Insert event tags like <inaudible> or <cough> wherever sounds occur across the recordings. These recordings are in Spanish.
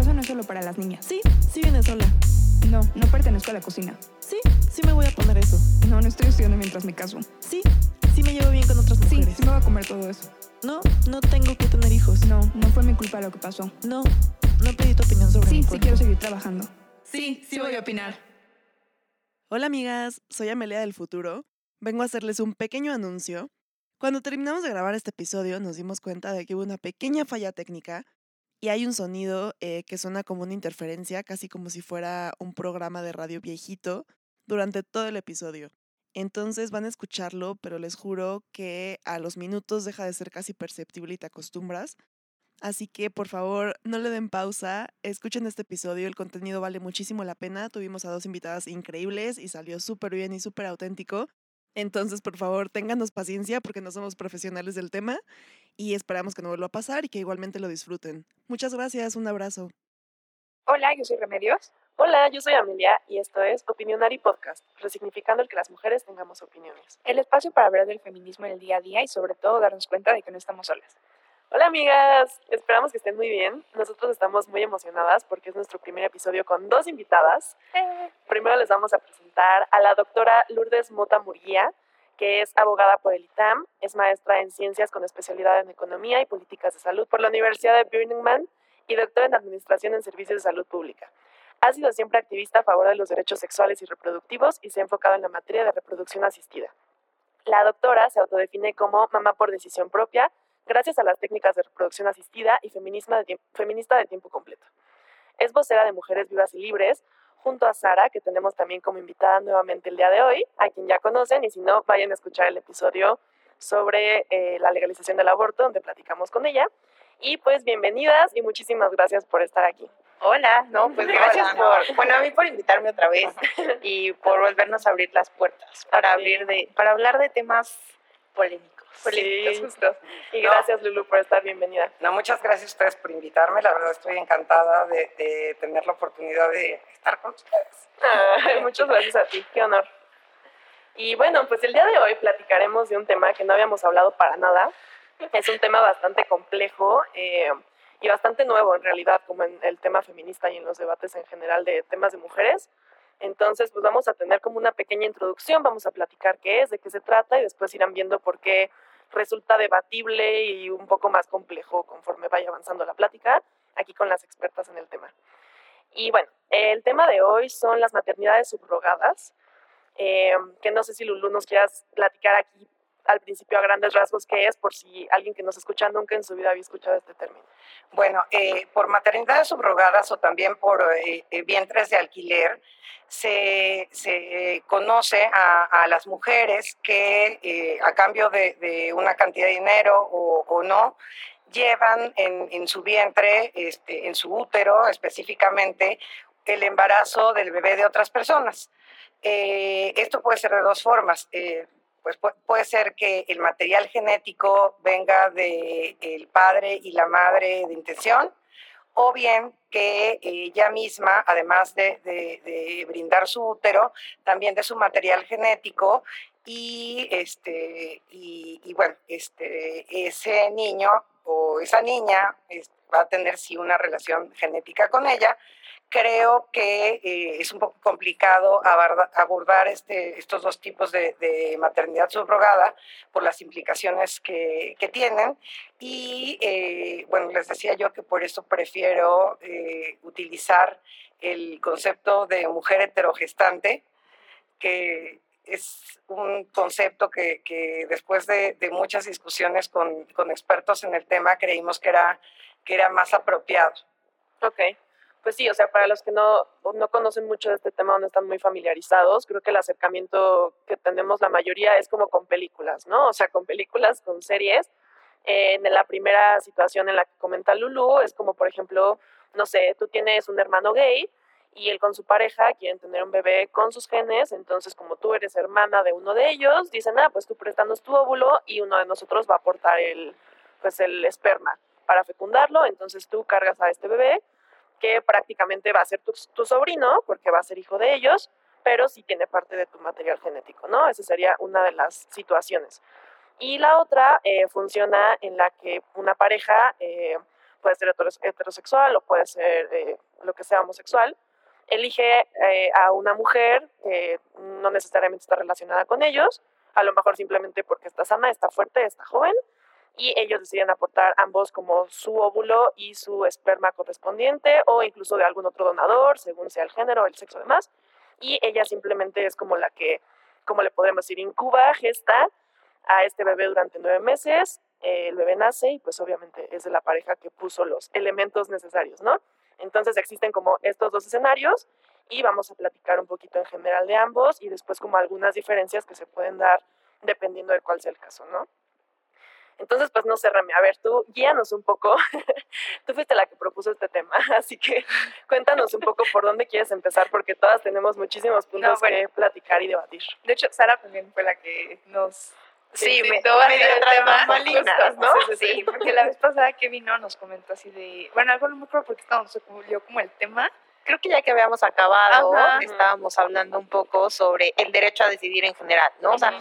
rosa no es solo para las niñas. Sí, sí viene sola. No, no pertenezco a la cocina. Sí, sí me voy a poner eso. No, no estoy estudiando mientras me caso. Sí, sí me llevo bien con otras Sí, mujeres. sí me voy a comer todo eso. No, no tengo que tener hijos. No, no fue mi culpa lo que pasó. No, no pedí tu opinión sobre Sí, mi sí quiero seguir trabajando. Sí, sí voy a opinar. Hola amigas, soy Amelia del futuro. Vengo a hacerles un pequeño anuncio. Cuando terminamos de grabar este episodio nos dimos cuenta de que hubo una pequeña falla técnica y hay un sonido eh, que suena como una interferencia, casi como si fuera un programa de radio viejito, durante todo el episodio. Entonces van a escucharlo, pero les juro que a los minutos deja de ser casi perceptible y te acostumbras. Así que por favor no le den pausa, escuchen este episodio, el contenido vale muchísimo la pena, tuvimos a dos invitadas increíbles y salió súper bien y súper auténtico. Entonces por favor ténganos paciencia porque no somos profesionales del tema y esperamos que no vuelva a pasar y que igualmente lo disfruten. Muchas gracias, un abrazo. Hola, yo soy Remedios. Hola, yo soy Amelia y esto es Opinionary Podcast, resignificando el que las mujeres tengamos opiniones. El espacio para hablar del feminismo en el día a día y sobre todo darnos cuenta de que no estamos solas. Hola amigas, esperamos que estén muy bien. Nosotros estamos muy emocionadas porque es nuestro primer episodio con dos invitadas. Primero les vamos a presentar a la doctora Lourdes Mota Murguía, que es abogada por el ITAM, es maestra en ciencias con especialidad en economía y políticas de salud por la Universidad de Birmingham y doctora en administración en servicios de salud pública. Ha sido siempre activista a favor de los derechos sexuales y reproductivos y se ha enfocado en la materia de reproducción asistida. La doctora se autodefine como mamá por decisión propia, gracias a las técnicas de reproducción asistida y de feminista de tiempo completo. Es vocera de Mujeres Vivas y Libres, junto a Sara, que tenemos también como invitada nuevamente el día de hoy, a quien ya conocen, y si no, vayan a escuchar el episodio sobre eh, la legalización del aborto, donde platicamos con ella. Y pues bienvenidas y muchísimas gracias por estar aquí. Hola, no, <laughs> pues gracias por, bueno, a mí por invitarme otra vez <laughs> y por volvernos a abrir las puertas para abrir de, para hablar de temas polémicos. Sí. Y No. gracias, Lulu, por estar bienvenida. No, muchas gracias a ustedes por invitarme. La verdad estoy encantada de, de tener la oportunidad de estar con ustedes. Ay, <laughs> muchas gracias a ti, qué honor. Y bueno, pues el día de hoy platicaremos de un tema que no habíamos hablado para nada. Es un tema bastante complejo eh, y bastante nuevo en realidad, como en el tema feminista y en los debates en general de temas de mujeres. Entonces, pues vamos a tener como una pequeña introducción, vamos a platicar qué es, de qué se trata y después irán viendo por qué resulta debatible y un poco más complejo conforme vaya avanzando la plática, aquí con las expertas en el tema. Y bueno, el tema de hoy son las maternidades subrogadas, eh, que no sé si Lulu nos quieras platicar aquí al principio a grandes rasgos qué es, por si alguien que nos escucha nunca en su vida había escuchado este término. Bueno, eh, por maternidades subrogadas o también por eh, eh, vientres de alquiler, se, conoce a, las mujeres que eh, a cambio de, una cantidad de dinero o, no, llevan en, su vientre, este, en su útero específicamente, el embarazo del bebé de otras personas. Esto puede ser de dos formas. Pues pu- puede ser que el material genético venga del el padre y la madre de intención, o bien que ella misma, además de, de- de brindar su útero, también de su material genético y, este, y, bueno, este, ese niño o esa niña es- va a tener sí una relación genética con ella. Creo que eh, es un poco complicado abordar este, estos dos tipos de, maternidad subrogada por las implicaciones que, que tienen. Y eh, bueno, les decía yo que por eso prefiero eh, utilizar el concepto de mujer heterogestante, que es un concepto que, después de, de muchas discusiones con, con expertos en el tema creímos que era, que era más apropiado. Ok, pues sí, o sea, para los que no, no conocen mucho de este tema o no están muy familiarizados, creo que el acercamiento que tenemos la mayoría es como con películas, ¿no? O sea, con películas, con series. Eh, en la primera situación en la que comenta Lulu es como, por ejemplo, no sé, tú tienes un hermano gay y él con su pareja quieren tener un bebé con sus genes, entonces como tú eres hermana de uno de ellos, dicen, ah, pues tú préstanos tu óvulo y uno de nosotros va a aportar el, pues el esperma para fecundarlo, entonces tú cargas a este bebé que prácticamente va a ser tu, sobrino, porque va a ser hijo de ellos, pero sí tiene parte de tu material genético, ¿no? Esa sería una de las situaciones. Y la otra eh, funciona en la que una pareja, eh, puede ser heterosexual o puede ser eh, lo que sea homosexual, elige a una mujer que no necesariamente está relacionada con ellos, a lo mejor simplemente porque está sana, está fuerte, está joven, y ellos deciden aportar ambos como su óvulo y su esperma correspondiente o incluso de algún otro donador, según sea el género, el sexo demás. Y ella simplemente es como la que, como le podemos decir, incuba, gesta a este bebé durante nueve meses, el bebé nace y pues obviamente es de la pareja que puso los elementos necesarios, ¿no? Entonces existen como estos dos escenarios y vamos a platicar un poquito en general de ambos y después como algunas diferencias que se pueden dar dependiendo de cuál sea el caso, ¿no? Entonces, pues no sé, Rami, a ver, tú guíanos un poco. <laughs> tú fuiste la que propuso este tema, <laughs> así que cuéntanos un poco por dónde quieres empezar, porque todas tenemos muchísimos puntos que platicar y debatir. De hecho, Sara también fue la que nos Sí, me dio tema malinas, ¿no? Sí, porque la vez pasada que vino nos comentó así de, bueno, algo no me acuerdo porque estábamos yo como el tema. Creo que ya que habíamos acabado, estábamos hablando un poco sobre el derecho a decidir en general, ¿no? O sea,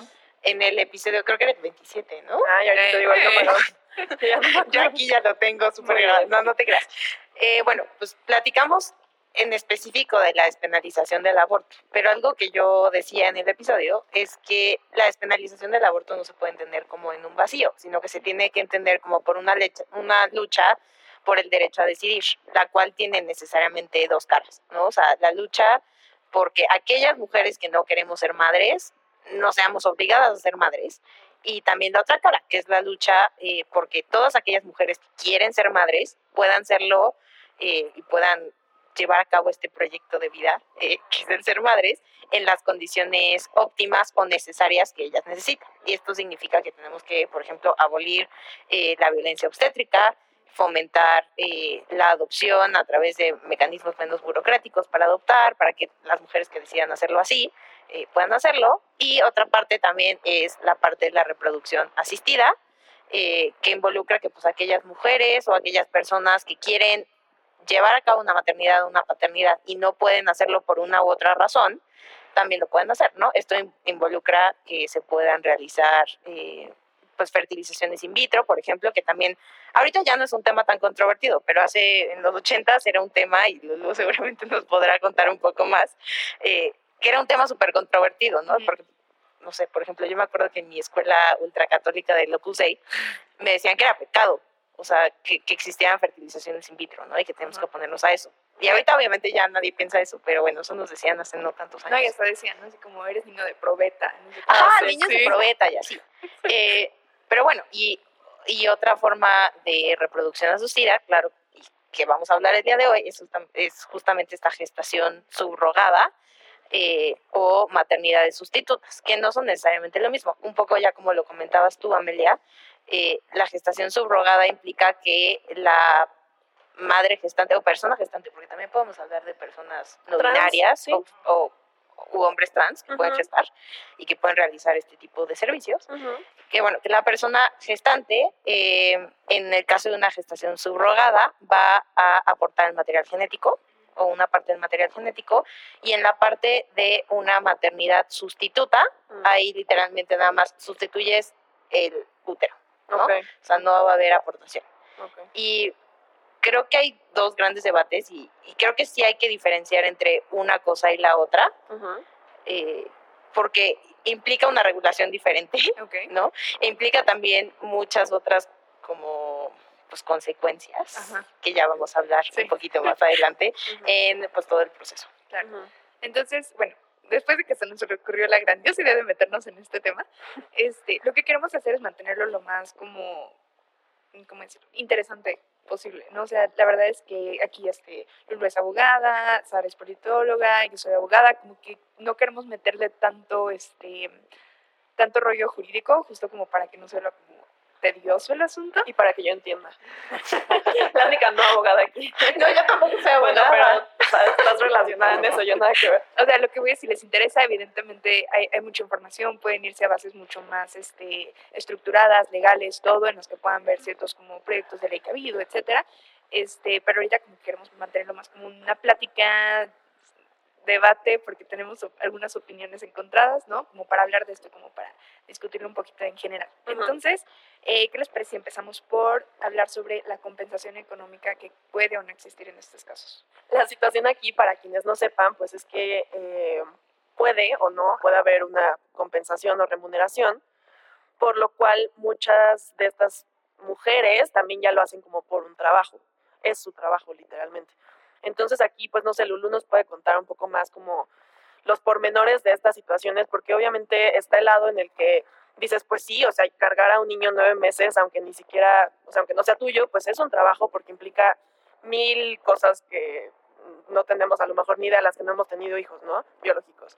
en el episodio, creo que era el 27, ¿no? Ah, ya te digo el número. <laughs> Yo aquí ya lo tengo súper no, no te creas. Eh, bueno, pues platicamos en específico de la despenalización del aborto, pero algo que yo decía en el episodio es que la despenalización del aborto no se puede entender como en un vacío, sino que se tiene que entender como por una, una lucha por el derecho a decidir, la cual tiene necesariamente dos caras, ¿no? O sea, la lucha porque aquellas mujeres que no queremos ser madres no seamos obligadas a ser madres. Y también la otra cara, que es la lucha eh, porque todas aquellas mujeres que quieren ser madres puedan serlo eh, y puedan llevar a cabo este proyecto de vida, eh, que es el ser madres, en las condiciones óptimas o necesarias que ellas necesitan. Y esto significa que tenemos que, por ejemplo, abolir la violencia obstétrica, fomentar la adopción a través de mecanismos menos burocráticos para adoptar, para que las mujeres que decidan hacerlo así eh, puedan hacerlo. Y otra parte también es la parte de la reproducción asistida, eh, que involucra que pues aquellas mujeres o aquellas personas que quieren llevar a cabo una maternidad o una paternidad y no pueden hacerlo por una u otra razón, también lo pueden hacer, ¿no? Esto involucra que se puedan realizar eh, pues fertilizaciones in vitro, por ejemplo, que también ahorita ya no es un tema tan controvertido, pero hace en los 80 era un tema y luego seguramente nos podrá contar un poco más. Eh, que era un tema súper controvertido, ¿no? Porque, no sé, por ejemplo, yo me acuerdo que en mi escuela ultracatólica de Opus Dei me decían que era pecado, o sea, que, que existían fertilizaciones in vitro, ¿no? Y que tenemos que oponernos a eso. Y ahorita obviamente ya nadie piensa eso, pero bueno, eso nos decían hace no tantos años. No, y hasta decían, ¿no? Así como eres niño de probeta. Ah, niños de probeta y así. <laughs> Eh, pero bueno, y, y otra forma de reproducción asistida, claro, que vamos a hablar el día de hoy, es, es justamente esta gestación subrogada, eh, o maternidades sustitutas, que no son necesariamente lo mismo. Un poco ya como lo comentabas tú, Amelia, eh, la gestación subrogada implica que la madre gestante o persona gestante, porque también podemos hablar de personas no binarias o, u hombres trans que pueden gestar y que pueden realizar este tipo de servicios. Que bueno, que la persona gestante, eh, en el caso de una gestación subrogada, va a aportar el material genético o una parte del material genético, y en la parte de una maternidad sustituta, mm. ahí literalmente nada más sustituyes el útero, ¿no? O sea, no va a haber aportación. Y creo que hay dos grandes debates y, creo que sí hay que diferenciar entre una cosa y la otra, eh, porque implica una regulación diferente, <laughs> ¿no? E implica también muchas otras como pues, consecuencias, que ya vamos a hablar un poquito más adelante, <laughs> en pues, todo el proceso. Claro. Entonces, bueno, después de que se nos ocurrió la grandiosa idea de meternos en este tema, <laughs> este, lo que queremos hacer es mantenerlo lo más como, ¿cómo decirlo? interesante posible, ¿no? O sea, la verdad es que aquí este, Lulu es abogada, Sara es politóloga, yo soy abogada, como que no queremos meterle tanto, este, tanto rollo jurídico, justo como para que no se lo como tedioso el asunto. Y para que yo entienda. <laughs> la única no abogada aquí. <laughs> No, yo tampoco soy abogada. Relacionada en eso, yo nada que ver. O sea, lo que voy a decir, si les interesa, evidentemente hay, hay, mucha información, pueden irse a bases mucho más este, estructuradas, legales, todo, en los que puedan ver ciertos como proyectos de ley que ha habido, etcétera. Este, pero ahorita como queremos mantenerlo más como una plática debate porque tenemos algunas opiniones encontradas, ¿no? Como para hablar de esto, como para discutirlo un poquito en general. Entonces, eh, ¿qué les parece si empezamos por hablar sobre la compensación económica que puede o no existir en estos casos? La situación aquí, para quienes no sepan, pues es que eh, puede o no, puede haber una compensación o remuneración, por lo cual muchas de estas mujeres también ya lo hacen como por un trabajo, es su trabajo literalmente. Entonces aquí, pues no sé, Lulu nos puede contar un poco más como los pormenores de estas situaciones, porque obviamente está el lado en el que dices, pues sí, o sea, cargar a un niño nueve meses, aunque ni siquiera, o sea, aunque no sea tuyo, pues es un trabajo porque implica mil cosas que no tenemos a lo mejor ni idea las que no hemos tenido hijos, ¿no? Biológicos.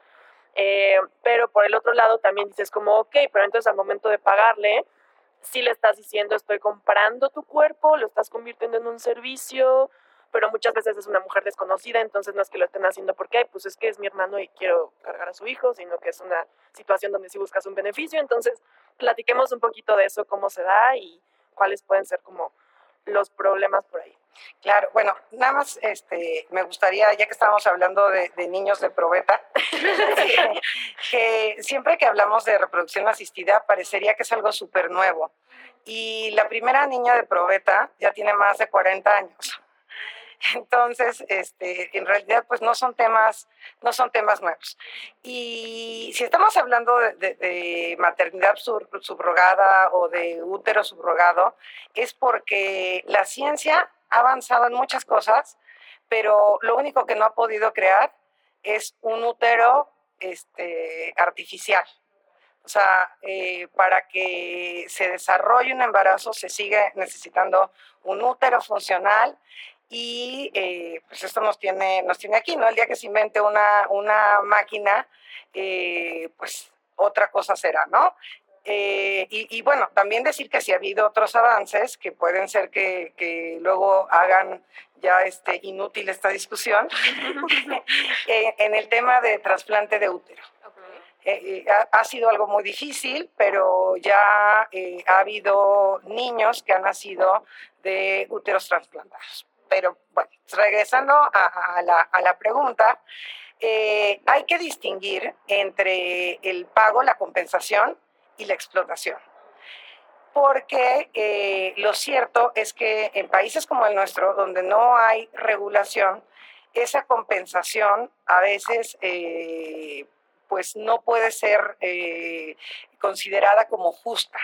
Eh, pero por el otro lado también dices como, ok, pero entonces al momento de pagarle, si le estás diciendo estoy comprando tu cuerpo, lo estás convirtiendo en un servicio, pero muchas veces es una mujer desconocida, entonces no es que lo estén haciendo porque, pues es que es mi hermano y quiero cargar a su hijo, sino que es una situación donde sí buscas un beneficio. Entonces, platiquemos un poquito de eso, cómo se da y cuáles pueden ser como los problemas por ahí. Claro, bueno, nada más este, me gustaría, ya que estamos hablando de, niños de probeta, <laughs> que siempre que hablamos de reproducción asistida parecería que es algo súper nuevo. Y la primera niña de probeta ya tiene más de 40 años. Entonces, este, en realidad, pues no son temas, no son temas nuevos. Y si estamos hablando de, maternidad subrogada o de útero subrogado, es porque la ciencia ha avanzado en muchas cosas, pero lo único que no ha podido crear es un útero este, artificial. O sea, eh, para que se desarrolle un embarazo se sigue necesitando un útero funcional y eh, pues esto nos tiene, nos tiene aquí, ¿no? El día que se invente una, una máquina, eh, pues otra cosa será, ¿no? Eh, y, bueno, también decir que si ha habido otros avances que pueden ser que, que luego hagan ya este, inútil esta discusión <laughs> en el tema de trasplante de útero. ha, ha, sido algo muy difícil, pero ya ha habido niños que han nacido de úteros trasplantados. Pero bueno, regresando a, la, pregunta, eh, hay que distinguir entre el pago, la compensación y la explotación. Porque eh, lo cierto es que en países como el nuestro, donde no hay regulación, esa compensación a veces eh, pues no puede ser considerada como justa.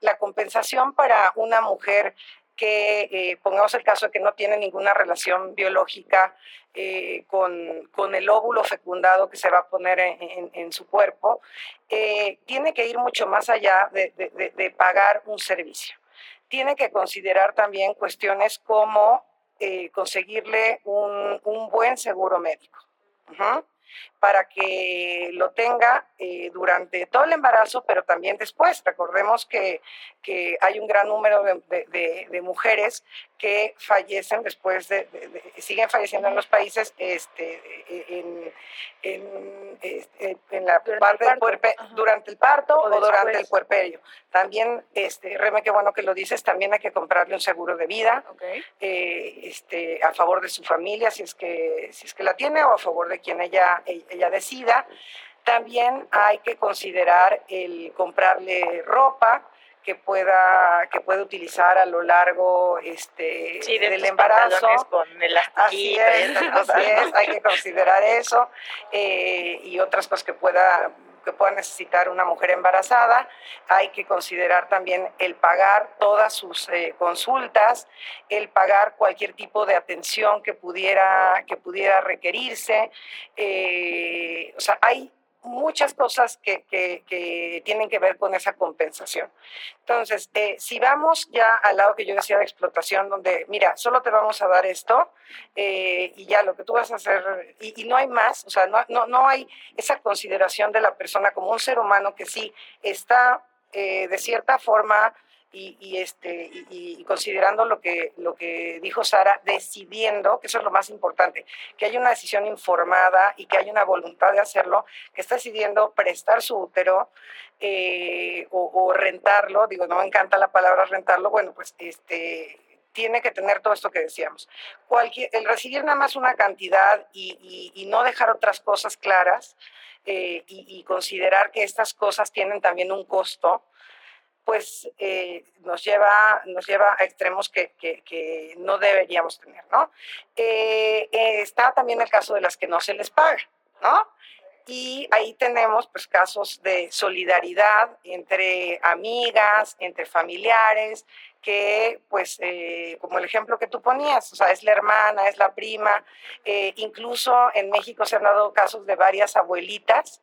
La compensación para una mujer que eh, pongamos el caso de que no tiene ninguna relación biológica eh, con, el óvulo fecundado que se va a poner en, su cuerpo, eh, tiene que ir mucho más allá de, pagar un servicio. Tiene que considerar también cuestiones como conseguirle un, buen seguro médico para que lo tenga eh, durante todo el embarazo, pero también después. Recordemos que, que hay un gran número de, de, mujeres que fallecen después de, siguen falleciendo en los países este, en, en, este, en la parte del puerpe, durante el parto o, durante el puerperio. También, este, Reme, qué bueno que lo dices, también hay que comprarle un seguro de vida eh, este, a favor de su familia, si es, que, si es que la tiene, o a favor de quien ella, ella decida. También hay que considerar el comprarle ropa, que pueda que puede utilizar a lo largo este del embarazo con el así es, hay que considerar eso eh, y otras cosas que pueda que pueda necesitar una mujer embarazada. Hay que considerar también el pagar todas sus eh, consultas, el pagar cualquier tipo de atención que pudiera, que pudiera requerirse. Eh, o sea, hay muchas cosas que, que, tienen que ver con esa compensación. Entonces, eh, si vamos ya al lado que yo decía de explotación, donde, mira, solo te vamos a dar esto eh, y ya lo que tú vas a hacer, y, no hay más, o sea, no, no, no, hay esa consideración de la persona como un ser humano que sí está eh, de cierta forma y, este, y, considerando lo que, lo que dijo Sara, decidiendo, que eso es lo más importante, que hay una decisión informada y que hay una voluntad de hacerlo, que está decidiendo prestar su útero eh, o, rentarlo, digo, no me encanta la palabra rentarlo, bueno, pues este, tiene que tener todo esto que decíamos. Cualquier, el recibir nada más una cantidad y, no dejar otras cosas claras eh, y, considerar que estas cosas tienen también un costo, pues eh, nos, lleva, nos lleva a extremos que, que, no deberíamos tener, ¿no? Eh, está también el caso de las que no se les paga, ¿no? Y ahí tenemos pues casos de solidaridad entre amigas, entre familiares, que pues eh, como el ejemplo que tú ponías, o sea, es la hermana, es la prima, eh, incluso en México se han dado casos de varias abuelitas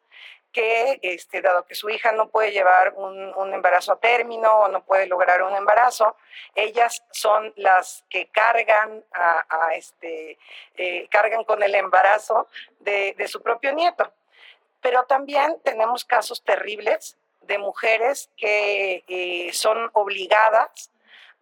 que, este, dado que su hija no puede llevar un, embarazo a término o no puede lograr un embarazo, ellas son las que cargan, a, este, eh, cargan con el embarazo de, su propio nieto. Pero también tenemos casos terribles de mujeres que eh, son obligadas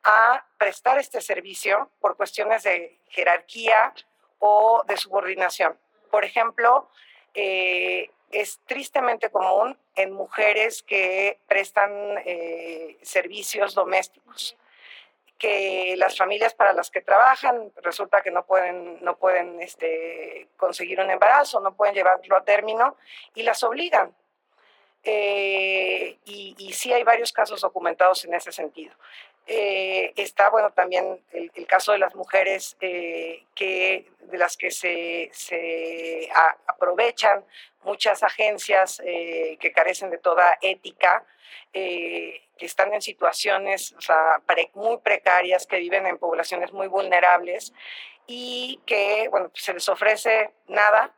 a prestar este servicio por cuestiones de jerarquía o de subordinación. Por ejemplo, eh, es tristemente común en mujeres que prestan eh, servicios domésticos que las familias para las que trabajan resulta que no pueden, no pueden este, conseguir un embarazo, no pueden llevarlo a término y las obligan. Eh, y, y, sí hay varios casos documentados en ese sentido. Eh, está, bueno, también el, caso de las mujeres eh, que, de las que se, se aprovechan muchas agencias que carecen de toda ética eh, que están en situaciones muy precarias, que viven en poblaciones muy vulnerables y que, bueno, pues, se les ofrece nada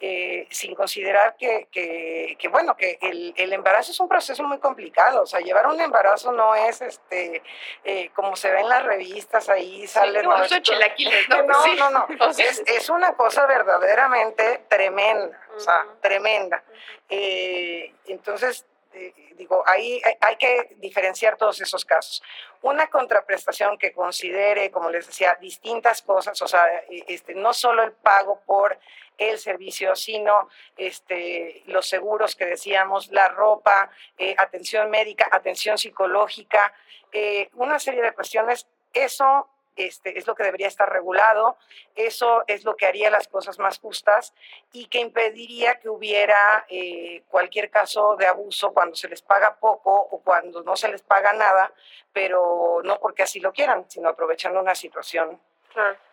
eh, sin considerar que, que, bueno, que el, el, embarazo es un proceso muy complicado. O sea, llevar un embarazo no es este eh, como se ve en las revistas, ahí sale. no, <laughs> no, no, <laughs> no, es, es, una cosa verdaderamente tremenda, o sea, tremenda. entonces, eh, digo, ahí hay que diferenciar todos esos casos. Una contraprestación que considere, como les decía, distintas cosas, o sea, e, este, no solo el pago por el servicio, sino este, los seguros que decíamos, la ropa, eh, atención médica, atención psicológica, eh, una serie de cuestiones. Eso este, es lo que debería estar regulado, eso es lo que haría las cosas más justas y que impediría que hubiera eh, cualquier caso de abuso cuando se les paga poco o cuando no se les paga nada, pero no porque así lo quieran, sino aprovechando una situación. Claro.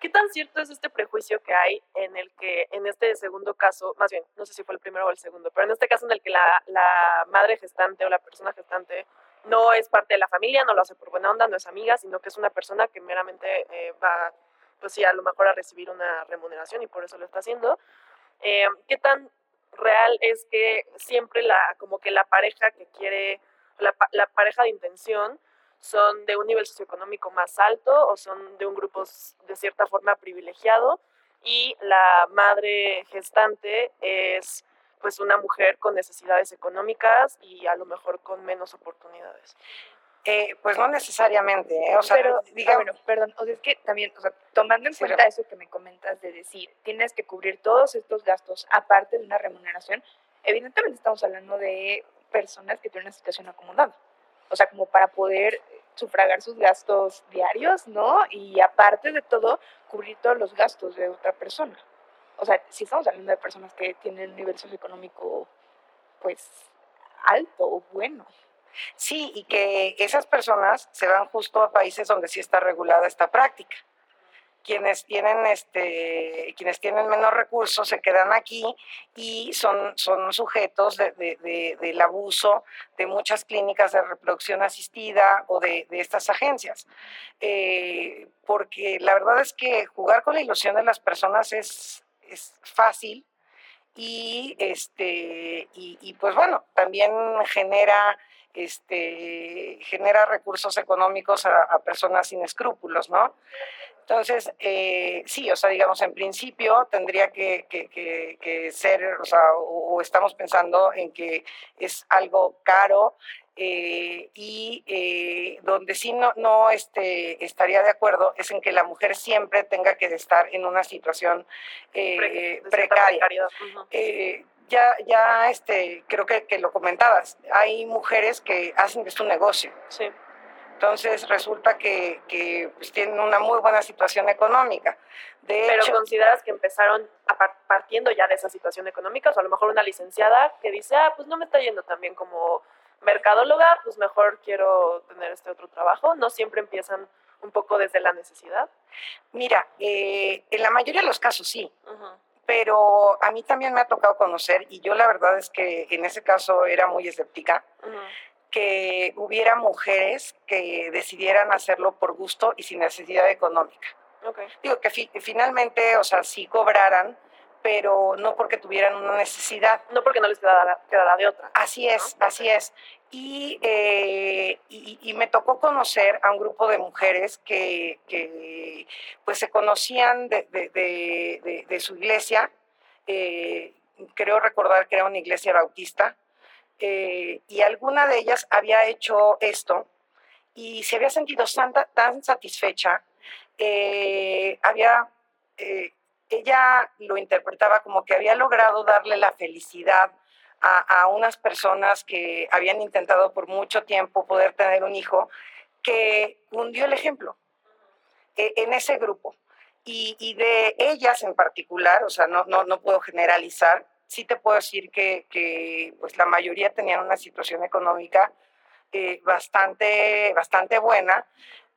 ¿Qué tan cierto es este prejuicio que hay en el que, en este segundo caso, más bien, no sé si fue el primero o el segundo, pero en este caso en el que la, la madre gestante o la persona gestante no es parte de la familia, no lo hace por buena onda, no es amiga, sino que es una persona que meramente eh, va, pues sí, a lo mejor a recibir una remuneración y por eso lo está haciendo. Eh, ¿Qué tan real es que siempre la, como que la pareja que quiere, la, la pareja de intención son de un nivel socioeconómico más alto o son de un grupo de cierta forma privilegiado y la madre gestante es pues una mujer con necesidades económicas y a lo mejor con menos oportunidades. Eh, pues no necesariamente, ¿eh? o sea, pero, ah, bueno, perdón, o sea, es que también, o sea, tomando en cuenta eso que me comentas de decir, tienes que cubrir todos estos gastos aparte de una remuneración, evidentemente estamos hablando de personas que tienen una situación acomodada, o sea, como para poder sufragar sus gastos diarios, ¿no? Y aparte de todo, cubrir todos los gastos de otra persona o sea, si estamos hablando de personas que tienen un nivel socioeconómico, pues, alto o bueno. Sí, y que esas personas se van justo a países donde sí está regulada esta práctica. Quienes tienen, este, quienes tienen menos recursos se quedan aquí y son, son sujetos de, de, del abuso de muchas clínicas de reproducción asistida o de, estas agencias. Eh, porque la verdad es que jugar con la ilusión de las personas es, es fácil y este y, pues bueno también genera este genera recursos económicos a, personas sin escrúpulos no entonces eh, sí o sea digamos en principio tendría que, que ser o sea o estamos pensando en que es algo caro eh, y eh, donde sí no, no este, estaría de acuerdo es en que la mujer siempre tenga que estar en una situación eh, precaria. ya, ya este, creo que, que, lo comentabas, hay mujeres que hacen de su negocio. Entonces resulta que, que pues, tienen una muy buena situación económica. De Pero hecho, consideras que empezaron partiendo ya de esa situación económica, o a lo mejor una licenciada que dice, ah, pues no me está yendo tan bien como mercadóloga, pues mejor quiero tener este otro trabajo. No siempre empiezan un poco desde la necesidad. mira, eh, en la mayoría de los casos sí, Ujú. pero a mí también me ha tocado conocer, y yo la verdad es que en ese caso era muy escéptica, Ujú. Que hubiera mujeres que decidieran hacerlo por gusto y sin necesidad económica. Ok. Digo que fi- finalmente, o sea, sí cobraran, pero no porque tuvieran una necesidad. No porque no les quedara, quedara de otra. Así es, así es. Y, eh, y, y me tocó conocer a un grupo de mujeres que, que, pues se conocían de, de- de- de- de su iglesia. eh, creo recordar que era una iglesia bautista. Eh, y alguna de ellas había hecho esto y se había sentido santa- tan satisfecha. eh, había, eh, ella lo interpretaba como que había logrado darle la felicidad a, a unas personas que habían intentado por mucho tiempo poder tener un hijo, que hundió el ejemplo eh, en ese grupo. Y, y de ellas en particular, o sea, no, no, no puedo generalizar, sí te puedo decir que, que, pues la mayoría tenían una situación económica eh, bastante, bastante buena,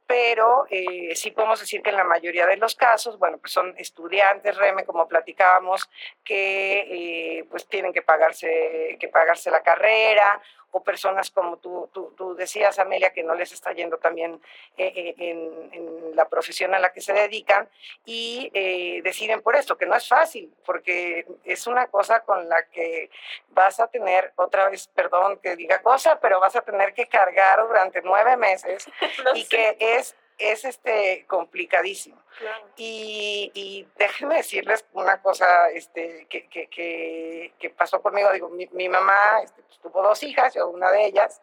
pero eh, sí podemos decir que en la mayoría de los casos, bueno, pues son estudiantes, Reme, como platicábamos, que eh, pues tienen que pagarse, que pagarse la carrera, o personas como tú, tú, tú decías, Amelia, que no les está yendo también eh, eh, en, en la profesión a la que se dedican, y eh, deciden por esto, que no es fácil, porque es una cosa con la que vas a tener, otra vez, perdón que diga cosa, pero vas a tener que cargar durante nueve meses <laughs> No y sé, que es, es este, complicadísimo. claro. Y, y déjenme decirles una cosa este, que, que, que, que pasó conmigo. Digo, mi, mi mamá este, pues, tuvo dos hijas, yo una de ellas,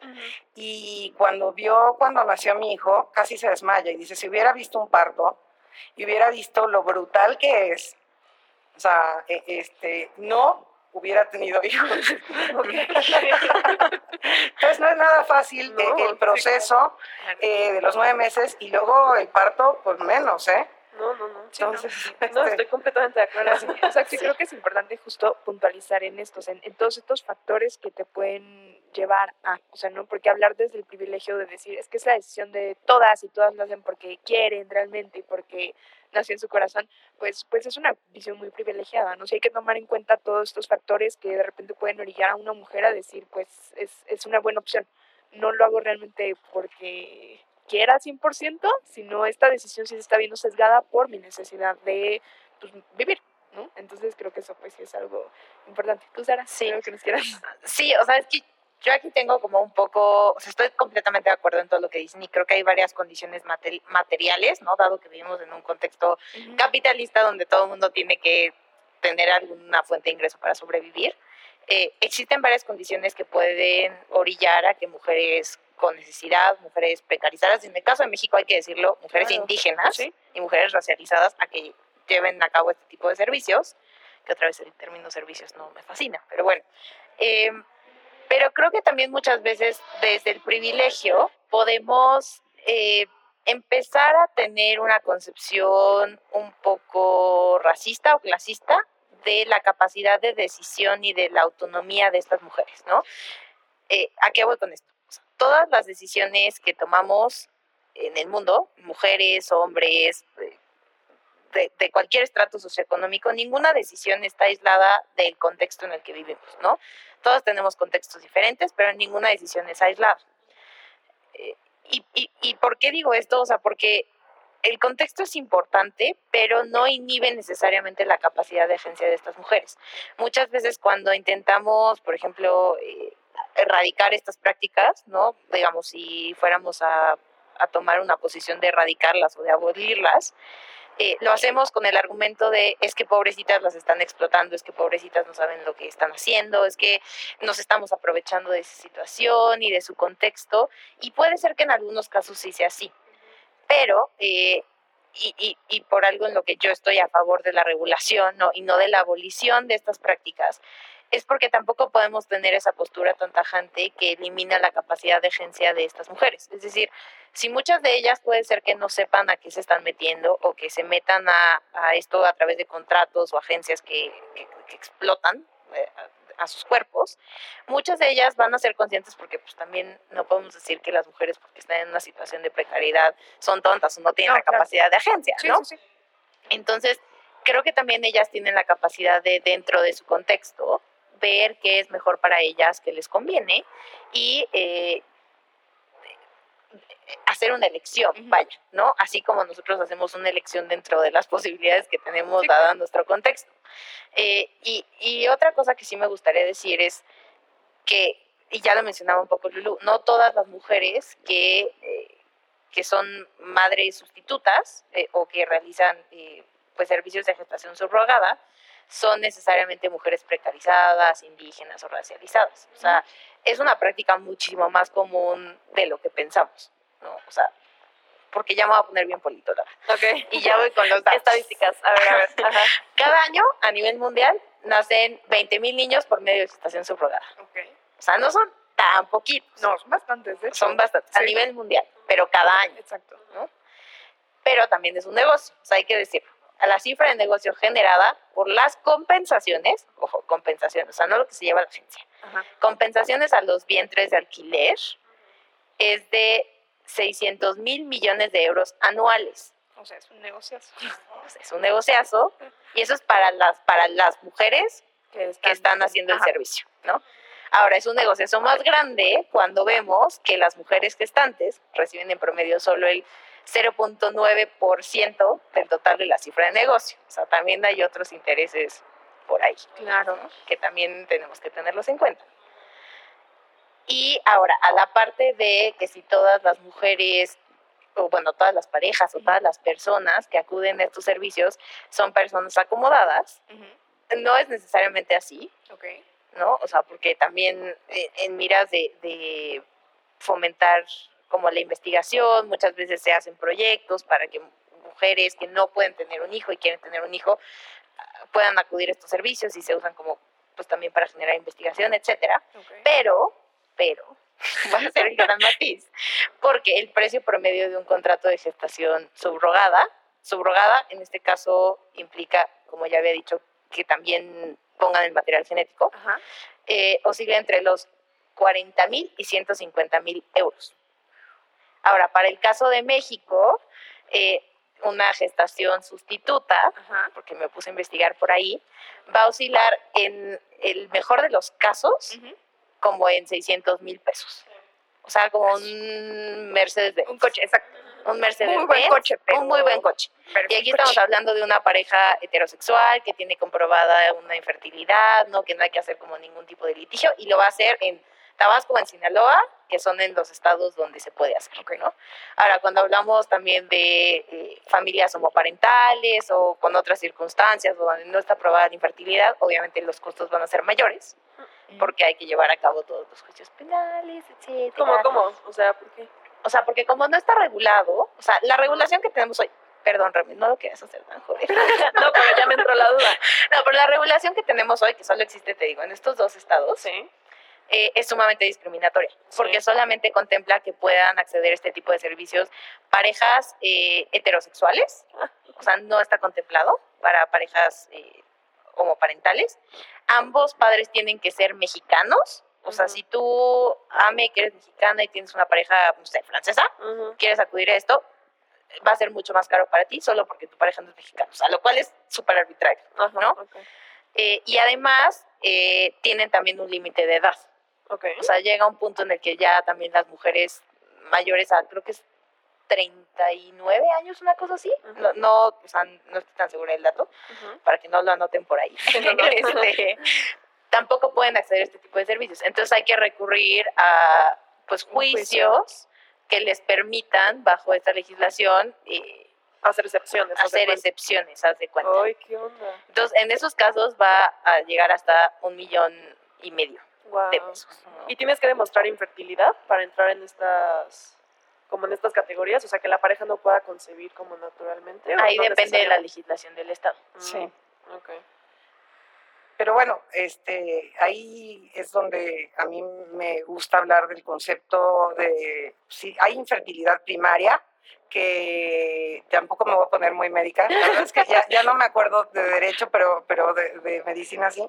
y cuando vio, cuando nació mi hijo, casi se desmaya y dice, si hubiera visto un parto y hubiera visto lo brutal que es, o sea, e- este, no hubiera tenido hijos. <laughs> Entonces no es nada fácil eh, No, sí, el proceso eh, de los nueve meses y luego el parto, pues menos, ¿eh? No, no, no. Entonces, No, este, estoy completamente de acuerdo. <laughs> O sea, que creo que es importante justo puntualizar en estos, en, en todos estos factores que te pueden llevar a, o sea, no porque hablar desde el privilegio de decir, es que es la decisión de todas y todas lo hacen porque quieren realmente y porque nació en su corazón, pues, pues es una visión muy privilegiada, ¿no? sé hay que tomar en cuenta todos estos factores que de repente pueden orillar a una mujer a decir, pues es, es una buena opción. No lo hago realmente porque quiera 100%, sino esta decisión sí se está viendo sesgada por mi necesidad de pues, vivir, ¿no? Entonces creo que eso pues sí es algo importante. ¿Tú, Sara? Sí. Que nos quieras. Sí, o sea, es que yo aquí tengo como un poco, o sea, estoy completamente de acuerdo en todo lo que dicen y creo que hay varias condiciones materi- materiales, ¿no? Dado que vivimos en un contexto capitalista donde todo el mundo tiene que tener alguna fuente de ingreso para sobrevivir. Eh, existen varias condiciones que pueden orillar a que mujeres con necesidad, mujeres precarizadas, en el caso de México hay que decirlo, mujeres Claro. indígenas Sí. y mujeres racializadas a que lleven a cabo este tipo de servicios, que otra vez el término servicios no me fascina, pero bueno. Eh, pero creo que también muchas veces desde el privilegio podemos eh, empezar a tener una concepción un poco racista o clasista de la capacidad de decisión y de la autonomía de estas mujeres, ¿no? Eh, ¿A qué voy con esto? Todas las decisiones que tomamos en el mundo, mujeres, hombres, eh, de, cualquier estrato socioeconómico, ninguna decisión está aislada del contexto en el que vivimos, ¿no? Todos tenemos contextos diferentes, pero ninguna decisión es aislada. Eh, y, y, ¿Y por qué digo esto? O sea, porque el contexto es importante, pero no inhibe necesariamente la capacidad de agencia de estas mujeres. Muchas veces cuando intentamos, por ejemplo, eh, erradicar estas prácticas, ¿no? Digamos, si fuéramos a, a tomar una posición de erradicarlas o de abolirlas, eh, lo hacemos con el argumento de es que pobrecitas las están explotando, es que pobrecitas no saben lo que están haciendo, es que nos estamos aprovechando de esa situación y de su contexto, y puede ser que en algunos casos sí sea así, pero, eh, y, y, por algo en lo que yo estoy a favor de la regulación y no de la abolición de estas prácticas, es porque tampoco podemos tener esa postura tan tajante que elimina la capacidad de agencia de estas mujeres. Es decir, si muchas de ellas puede ser que no sepan a qué se están metiendo o que se metan a, a esto a través de contratos o agencias que, que, que explotan eh, a sus cuerpos, muchas de ellas van a ser conscientes porque pues también no podemos decir que las mujeres porque están en una situación de precariedad son tontas o no tienen No, la claro. capacidad de agencia, Sí, ¿no? sí, sí. Entonces, creo que también ellas tienen la capacidad de, dentro de su contexto, ver qué es mejor para ellas, qué les conviene y eh, hacer una elección, vaya, ¿no? Así como nosotros hacemos una elección dentro de las posibilidades que tenemos Sí, dada claro. nuestro contexto. Eh, y, y otra cosa que sí me gustaría decir es que, y ya lo mencionaba un poco Lulu, no todas las mujeres que, eh, que son madres sustitutas eh, o que realizan pues servicios de gestación subrogada son necesariamente mujeres precarizadas, indígenas o racializadas. O sea, es una práctica muchísimo más común de lo que pensamos, ¿no? O sea, porque ya me voy a poner bien polito, la verdad. Ok. Y ya voy con los datos. Estadísticas. A ver, a ver. Ajá. <laughs> Cada año, a nivel mundial, nacen 20 mil niños por medio de gestación subrogada. Ok. O sea, no son tan poquitos. No, son bastantes, de hecho. son bastantes a nivel mundial, pero cada año. Exacto. Pero también es un negocio, o sea, hay que decirlo. A la cifra de negocio generada por las compensaciones, ojo, compensaciones, o sea, no lo que se lleva la agencia, Ajá. compensaciones a los vientres de alquiler es de 600 mil millones de euros anuales. O sea, es un negociazo. O sea, es un negociazo y eso es para las, para las mujeres Que que están haciendo el servicio, ¿no? Ahora, es un negociazo más grande cuando vemos que las mujeres gestantes reciben en promedio solo el 0.9% del total de la cifra de negocio. O sea, también hay otros intereses por ahí. Claro. ¿no? que también tenemos que tenerlos en cuenta. Y ahora, a la parte de que si todas las mujeres, o bueno, todas las parejas o todas las personas que acuden a estos servicios son personas acomodadas, no es necesariamente así, Ok. ¿no? O sea, porque también eh, en miras de, de fomentar como la investigación, muchas veces se hacen proyectos para que mujeres que no pueden tener un hijo y quieren tener un hijo ah, puedan acudir a estos servicios y se usan como pues también para generar investigación, etcétera. Pero, pero, <laughs> va a ser el gran matiz, porque el precio promedio de un contrato de gestación subrogada, subrogada en este caso implica, como ya había dicho, que también pongan el material genético, Ajá. eh, oscila entre los 40 mil y 150 mil euros. Ahora, para el caso de México, eh, una gestación sustituta, Ajá. porque me puse a investigar por ahí, va a oscilar en el mejor de los casos como en 600 mil pesos. O sea, como un Mercedes Benz. Un coche, exacto. Un Mercedes Muy buen Benz, coche, pero- Un muy buen coche. Pero Y aquí estamos coche. hablando de una pareja heterosexual que tiene comprobada una infertilidad, ¿no? Que no hay que hacer como ningún tipo de litigio y lo va a hacer en Tabasco o en Sinaloa, que son en los estados donde se puede hacer, ¿no? Ahora, cuando hablamos también de eh, familias homoparentales o con otras circunstancias donde no está aprobada la infertilidad, obviamente los costos van a ser mayores porque hay que llevar a cabo todos los juicios penales, etcétera. ¿Cómo, cómo? O sea, ¿por qué? O sea, porque como no está regulado, o sea, la regulación que tenemos hoy, perdón, Remy, no lo quieras hacer tan joder. <laughs> No, pero ya me entró la duda. No, pero la regulación que tenemos hoy, que solo existe, te digo, en estos dos estados, Sí. Eh, es sumamente discriminatoria, porque Sí. solamente contempla que puedan acceder a este tipo de servicios parejas eh, heterosexuales, o sea, no está contemplado para parejas eh, homoparentales. Ambos padres tienen que ser mexicanos, o sea, si tú, Ame, que eres mexicana y tienes una pareja, no sé, francesa, Ujú. quieres acudir a esto, va a ser mucho más caro para ti solo porque tu pareja no es mexicana, o sea, lo cual es súper arbitrario. Ajá, ¿no? Eh, y además eh, tienen también un límite de edad. Ok. O sea, llega un punto en el que ya también las mujeres mayores a, creo que es 39 años, una cosa así. Ujú. No, no, o sea, no estoy tan segura del dato, Ujú. para que no lo anoten por ahí. no, <laughs> no. <laughs> Este, tampoco pueden acceder a este tipo de servicios. Entonces hay que recurrir a pues juicios que les permitan, bajo esta legislación, eh, Hacer excepciones. hacer excepciones, haz de cuenta. Ay, qué onda. Entonces, en esos casos va a llegar hasta un millón y medio Wow. de pesos. ¿no? ¿Y tienes que demostrar infertilidad para entrar en estas como en estas categorías? O sea, que la pareja no pueda concebir como naturalmente. ¿o Ahí no depende de la legislación del Estado. Mm, Sí. ok. pero bueno, este, ahí es donde a mí me gusta hablar del concepto de si hay infertilidad primaria, que tampoco me voy a poner muy médica, la verdad es que ya, ya no me acuerdo de derecho, pero, pero de, de, medicina sí.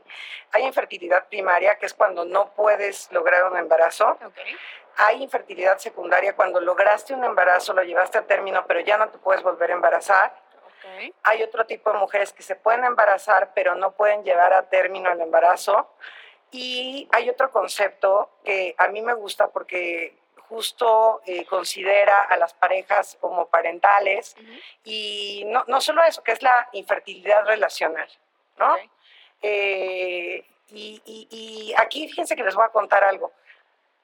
Hay infertilidad primaria, que es cuando no puedes lograr un embarazo. Okay. Hay infertilidad secundaria, cuando lograste un embarazo, lo llevaste a término, pero ya no te puedes volver a embarazar. Okay. Hay otro tipo de mujeres que se pueden embarazar, pero no pueden llevar a término el embarazo. Y hay otro concepto que a mí me gusta porque justo eh, considera a las parejas como parentales Uh -huh. y no, no, solo eso, que es la infertilidad relacional, ¿no? Okay. Eh, y, y, y, aquí fíjense que les voy a contar algo.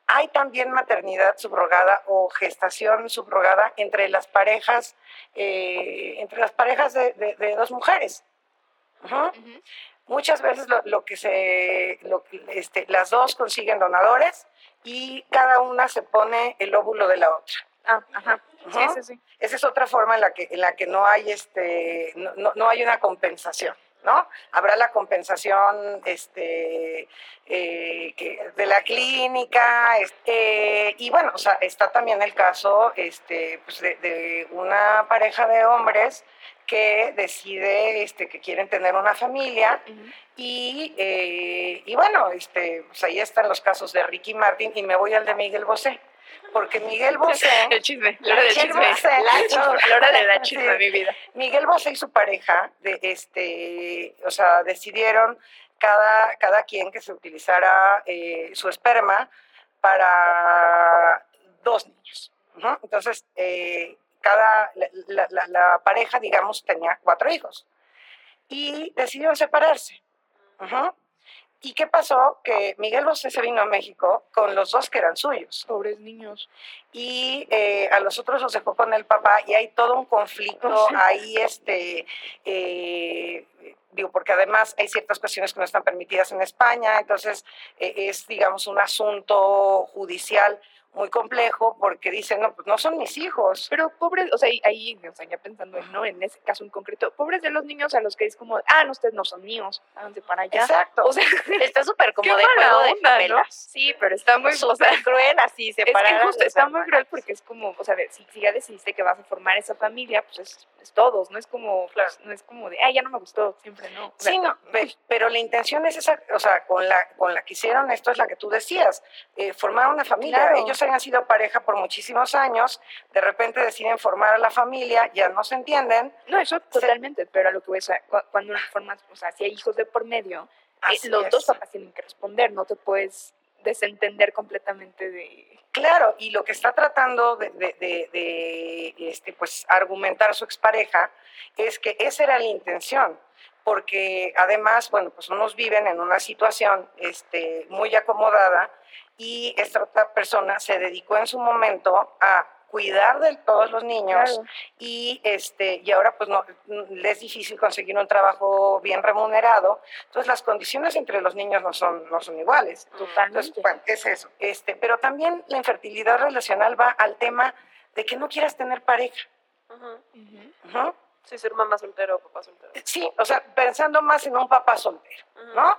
Hay también maternidad subrogada o gestación subrogada entre las parejas, eh, entre las parejas de, de, de dos mujeres. Uh -huh. Uh -huh. Muchas veces lo, lo que se, lo, este, las dos consiguen donadores y cada una se pone el óvulo de la otra. Ah, ajá. Uh -huh. Sí, sí, sí. Esa es otra forma en la que, en la que no hay este, no, no, no hay una compensación. ¿No? Habrá la compensación este, eh, que de la clínica, este, y bueno, o sea, está también el caso este, pues de, de, una pareja de hombres que decide este, que quieren tener una familia Uh -huh. y, eh, y bueno, este, pues ahí están los casos de Ricky Martin y me voy al de Miguel Bosé. Porque Miguel Bosé. <laughs> El chisme, la hora del chisme. Bosé, la, chisme, de la chisme, mi vida. Miguel Bosé y su pareja, de este, o sea, decidieron cada, cada quien que se utilizara eh, su esperma para dos niños. Entonces, eh, cada, la, la, la, pareja, digamos, tenía cuatro hijos. Y decidieron separarse. Uh -huh. ¿Y qué pasó? Que Miguel Bosé se vino a México con los dos que eran suyos. Pobres niños. Y eh, a los otros los dejó con el papá y hay todo un conflicto Oh, sí. ahí, este, eh, digo, porque además hay ciertas cuestiones que no están permitidas en España, entonces eh, es, digamos, un asunto judicial muy complejo porque dicen, no, pues no son mis hijos. Pero pobres, o sea, ahí, o sea, ya pensando en, ¿no? en ese caso en concreto, pobres de los niños a los que es como, ah, no, ustedes no son míos, háganse para allá. Exacto. O sea, <laughs> está súper <laughs> como de juego de. Sí, pero está muy, o sea, Súper cruel así, separar. es justo está muy cruel porque es como, o sea, si, si ya decidiste que vas a formar esa familia, pues es, es todos, no es como, Claro. pues, no es como de, ah, ya no me gustó, siempre no. O sea, Sí, no, pe- pero la intención es esa, o sea, con la, con la que hicieron esto es la que tú decías, eh, formar una familia. Claro. Ellos habían sido pareja por muchísimos años, de repente deciden formar a la familia, ya no se entienden. No, eso totalmente, pero a lo que voy, cu- cuando formas, o sea, si hay hijos de por medio, eh, Así los es. dos papás tienen que responder, no te puedes desentender completamente de... Claro, y lo que está tratando de, de- de- de, este, pues, argumentar su expareja es que esa era la intención, porque además, bueno, pues unos viven en una situación este, muy acomodada y esta otra persona se dedicó en su momento a cuidar de todos los niños Claro. y este y ahora pues no le es difícil conseguir un trabajo bien remunerado entonces las condiciones entre los niños no son no son iguales Totalmente. entonces, bueno, es eso. Este, pero también la infertilidad relacional va al tema de que no quieras tener pareja. Ujú. Ujú. Ujú. Sí, ser mamá soltera o papá soltero. Sí, o sea, pensando más en un papá soltero, Ujú. ¿no?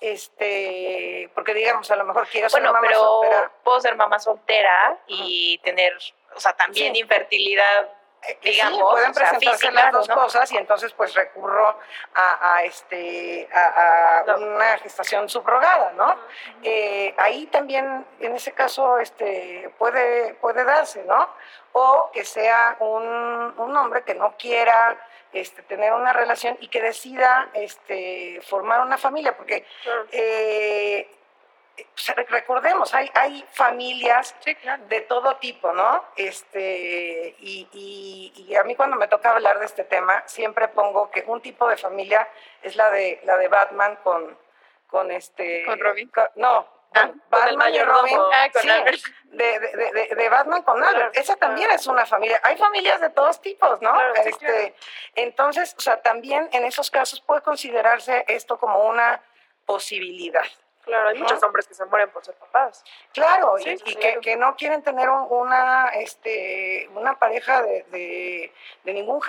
Este, porque digamos, a lo mejor quiero ser Bueno, mamá pero soltera. puedo ser mamá soltera y tener, o sea, también Sí. infertilidad. eh, digamos, sí, pueden presentarse física, las dos ¿no? cosas y entonces pues recurro a, a, este, a, a No. una gestación subrogada, ¿no? Eh, ahí también, en ese caso, este, puede, puede darse, ¿no? O que sea un, un hombre que no quiera este, tener una relación y que decida este, formar una familia, porque Claro. eh, re- recordemos, hay, hay familias Sí, claro. de todo tipo, ¿no? Este, y, y- y a mí cuando me toca hablar de este tema, siempre pongo que un tipo de familia es la de, la de Batman con, con este... ¿Con Robin? no, Ah, Batman y. Robin. Ah, con sí, Albert. De, de, de- de- de Batman con Claro, Albert. Esa también claro. es una familia. Hay familias de todos tipos, ¿no? Claro, este. Entonces, o sea, también en esos casos puede considerarse esto como una posibilidad. Claro, hay muchos hombres que se mueren por ser papás. Claro, Sí, y, sí, y claro. que, que no quieren tener un- una, este, una pareja de, ningún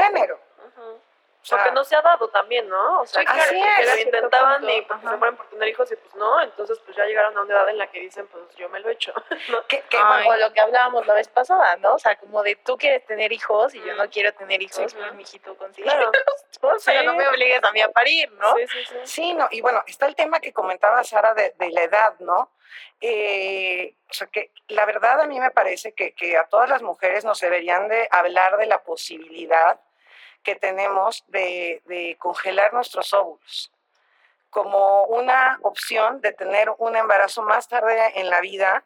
género. Ujú. Porque no se ha dado también, ¿no? O sea, Sí, claro, que, lo intentaban y pues, se mueren por tener hijos y pues no, entonces pues ya llegaron a una edad en la que dicen, pues yo me lo he hecho. <laughs> ¿no? Que, bueno, lo que hablábamos la vez pasada, ¿no? O sea, como de tú quieres tener hijos y yo no quiero tener hijos, pues claro. mijito, consigue Claro. o sea, Sí. no me obligues a mí a parir, ¿no? Sí, sí, sí. Sí, no, y bueno, está el tema que comentaba Sara de, de la edad, ¿no? Eh, o sea, que la verdad a mí me parece que, que a todas las mujeres nos deberían de hablar de la posibilidad que tenemos de, de congelar nuestros óvulos como una opción de tener un embarazo más tarde en la vida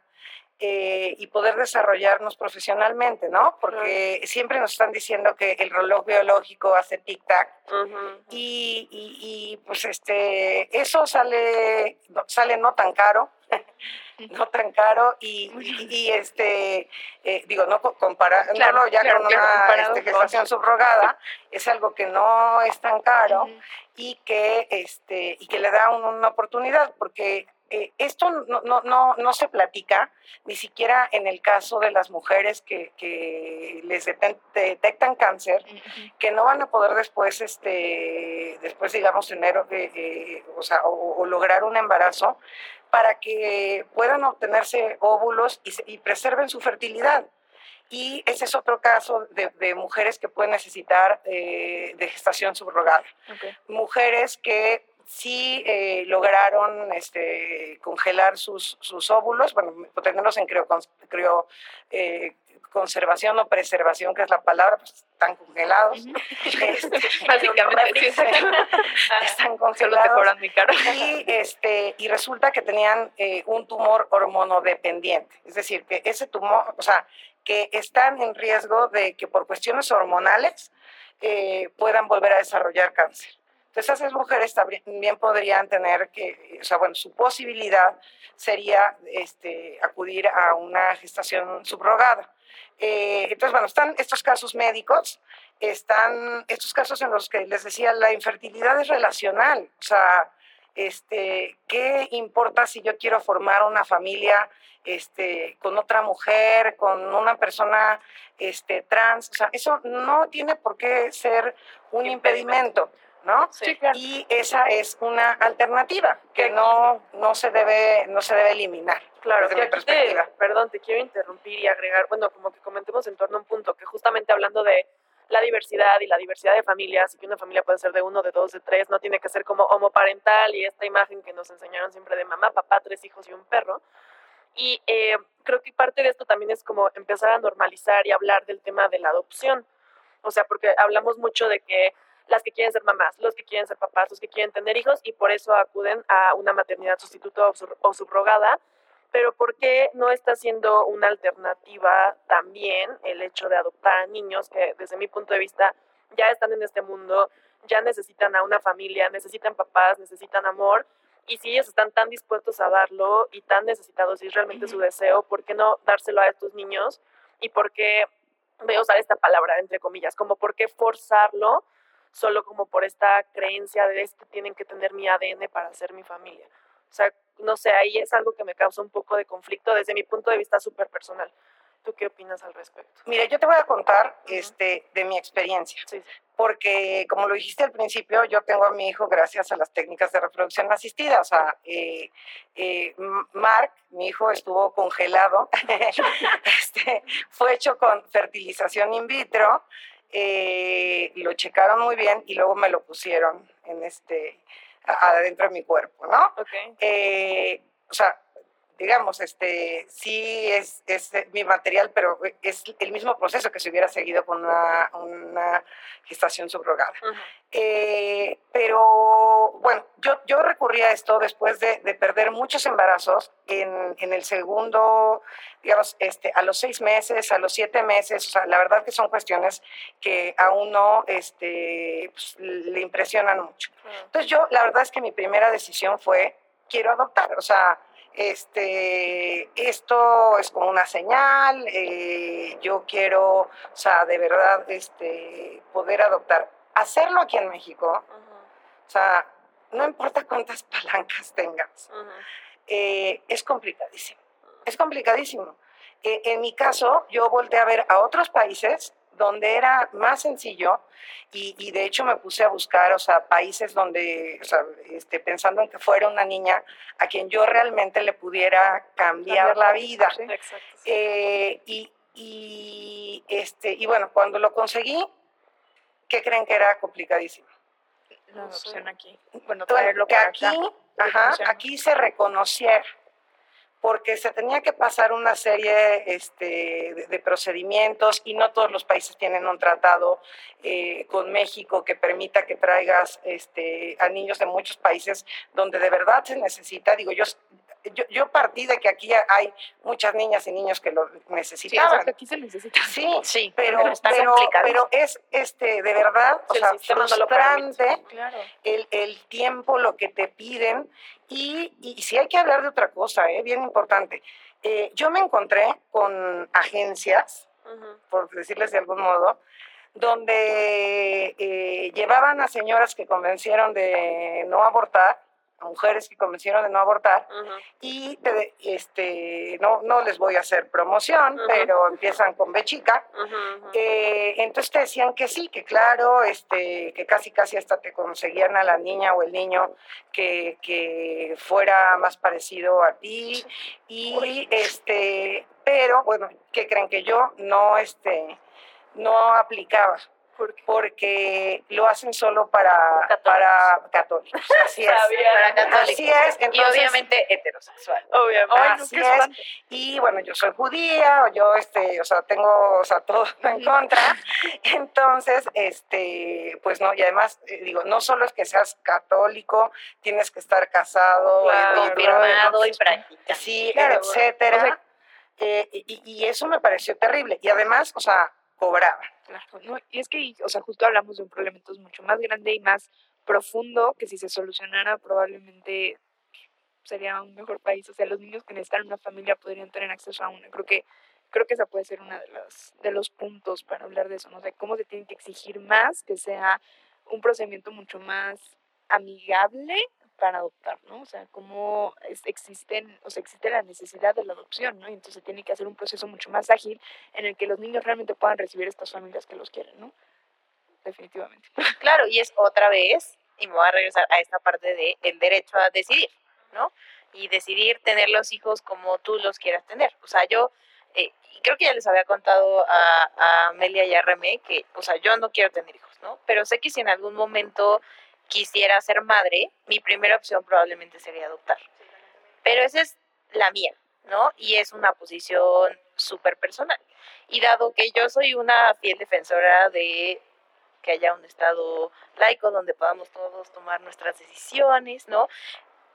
eh, y poder desarrollarnos profesionalmente, ¿no? Porque siempre nos están diciendo que el reloj biológico hace tic-tac Ujú. y, y- y, pues este eso sale sale no tan caro <laughs> no tan caro y, y- y, este eh, digo no co- comparándolo Claro, ya claro, con una este, con- gestación subrogada es algo que no es tan caro y que este y que le da un- una oportunidad porque eh, esto no, no, no, no se platica ni siquiera en el caso de las mujeres que, que les detectan cáncer que no van a poder después, este, después digamos, tener, eh, eh, o, sea, o, o lograr un embarazo para que puedan obtenerse óvulos y, y preserven su fertilidad. Y ese es otro caso de, de mujeres que pueden necesitar eh, de gestación subrogada. Mujeres que sí eh, lograron este, congelar sus, sus óvulos, bueno, tenerlos en creo, eh, conservación o preservación, que es la palabra, pues están congelados. <laughs> Este, <laughs> Básicamente, sí, exacto. están Solo te congelados. cobran mi caro. Y, este, y resulta que tenían eh, un tumor hormonodependiente. Es decir, que ese tumor, o sea, que están en riesgo de que por cuestiones hormonales puedan volver a desarrollar cáncer. Entonces, esas mujeres también podrían tener que, o sea, bueno, su posibilidad sería este, acudir a una gestación subrogada. Eh, entonces, bueno, están estos casos médicos, están estos casos en los que les decía, la infertilidad es relacional. O sea, este, ¿qué importa si yo quiero formar una familia este, con otra mujer, con una persona este, trans? O sea, eso no tiene por qué ser un impedimento, ¿no? Sí, Y esa es una alternativa que no, no, se, debe, no se debe eliminar. Claro, desde que mi perspectiva. te, perdón, te quiero interrumpir y agregar, bueno, como que comentemos en torno a un punto, que justamente hablando de la diversidad y la diversidad de familias, y que una familia puede ser de uno, de dos, de tres, no tiene que ser como homoparental y esta imagen que nos enseñaron siempre de mamá, papá, tres hijos y un perro. Y eh, creo que parte de esto también es como empezar a normalizar y hablar del tema de la adopción. O sea, porque hablamos mucho de que las que quieren ser mamás, los que quieren ser papás, los que quieren tener hijos y por eso acuden a una maternidad sustituta o, subrogada. Pero ¿por qué no está siendo una alternativa también el hecho de adoptar a niños que desde mi punto de vista ya están en este mundo, ya necesitan a una familia, necesitan papás, necesitan amor? Y si ellos están tan dispuestos a darlo y tan necesitados y es realmente su deseo, ¿por qué no dárselo a estos niños? ¿Y por qué, voy a usar esta palabra entre comillas, como por qué forzarlo solo como por esta creencia de es que tienen que tener mi ADN para ser mi familia? O sea, no sé, ahí es algo que me causa un poco de conflicto desde mi punto de vista súper personal. ¿Tú qué opinas al respecto? Mira, yo te voy a contar Ujú. este, de mi experiencia. Sí, sí. porque como lo dijiste al principio, yo tengo a mi hijo gracias a las técnicas de reproducción asistida. O sea, eh, eh, Mark, mi hijo, estuvo congelado, <laughs> este, fue hecho con fertilización in vitro, eh, lo checaron muy bien y luego me lo pusieron en este, adentro de mi cuerpo, ¿no? Eh, o sea, digamos, este, sí es, es eh, mi material, pero es el mismo proceso que se hubiera seguido con una, una gestación subrogada. Ujú. Eh, pero bueno, yo, yo recurrí a esto después de, de perder muchos embarazos en, en el segundo, digamos, este, a los seis meses, a los siete meses, o sea, la verdad que son cuestiones que a uno este, pues, le impresionan mucho. Entonces yo, la verdad es que mi primera decisión fue, quiero adoptar, o sea, este, esto es como una señal, eh, yo quiero, o sea, de verdad, este, poder adoptar. Hacerlo aquí en México, o sea, no importa cuántas <laughs> palancas tengas, eh, es complicadísimo. Es complicadísimo. Eh, en mi caso, yo volteé a ver a otros países donde era más sencillo y, y, de hecho me puse a buscar, o sea, países donde, o sea, este, pensando en que fuera una niña a quien yo realmente le pudiera cambiar la vida. Sí, exacto. sí. Eh, y, y, este, y bueno, cuando lo conseguí, ¿qué creen que era complicadísimo? La adopción aquí. Bueno, traerlo que para aquí, acá. ajá, aquí se reconociera, porque se tenía que pasar una serie este, de, procedimientos y no todos los países tienen un tratado eh, con México que permita que traigas este, a niños de muchos países donde de verdad se necesita. Digo, yo, yo, yo partí de que aquí hay muchas niñas y niños que lo Sí, necesitaban. exacto, aquí se necesita. Sí, Sí, pero, está pero, complicado. pero es este, de verdad, o sea, no frustrante Claro. el, el tiempo, lo que te piden. Y, y si hay que hablar de otra cosa, ¿eh? bien importante. Eh, yo me encontré con agencias, por decirles de algún modo, donde eh, llevaban a señoras que convencieron de no abortar, mujeres que convencieron de no abortar, y te- este, no, no les voy a hacer promoción, pero empiezan con B chica. Ujú, ujú. Eh, entonces te decían que sí, que claro, este, que casi casi hasta te conseguían a la niña o el niño que, que fuera más parecido a ti. Y este, pero bueno, ¿qué creen que yo no este no aplicaba? Porque lo hacen solo para Católicos. para católicos. Así es. Sabía. Para católicos. Así es. y Entonces, obviamente heterosexual. Obviamente. Ay, no, Así es. y bueno, yo soy judía, o yo, este, o sea, tengo, o sea, todo <laughs> en contra. Entonces, este, pues no, y además, eh, digo, no solo es que seas católico, tienes que estar casado, Claro. y- y- Confirmado y practicado. sí, Claro, etcétera. o sea- Eh, y, y eso me pareció terrible. Y además, o sea, cobraba. ¿no? Y es que, o sea, justo hablamos de un problema entonces mucho más grande y más profundo que si se solucionara probablemente sería un mejor país. O sea, los niños que necesitan una familia podrían tener acceso a una. Creo que creo que esa puede ser una de las de los puntos para hablar de eso, no sé cómo se tiene que exigir más que sea un procedimiento mucho más amigable para adoptar, ¿no? O sea, cómo es- existen, o sea, existe la necesidad de la adopción, ¿no? Y entonces tiene que hacer un proceso mucho más ágil en el que los niños realmente puedan recibir estas familias que los quieren, ¿no? Definitivamente. <laughs> Claro, y es otra vez, y me voy a regresar a esta parte de el derecho a decidir, ¿no? Y decidir tener los hijos como tú los quieras tener. O sea, yo, eh, creo que ya les había contado a, a Amelia y a Remé que, o sea, yo no quiero tener hijos, ¿no? Pero sé que si en algún momento quisiera ser madre, mi primera opción probablemente sería adoptar. Pero esa es la mía, ¿no? Y es una posición súper personal. Y dado que yo soy una fiel defensora de que haya un estado laico donde podamos todos tomar nuestras decisiones, ¿no?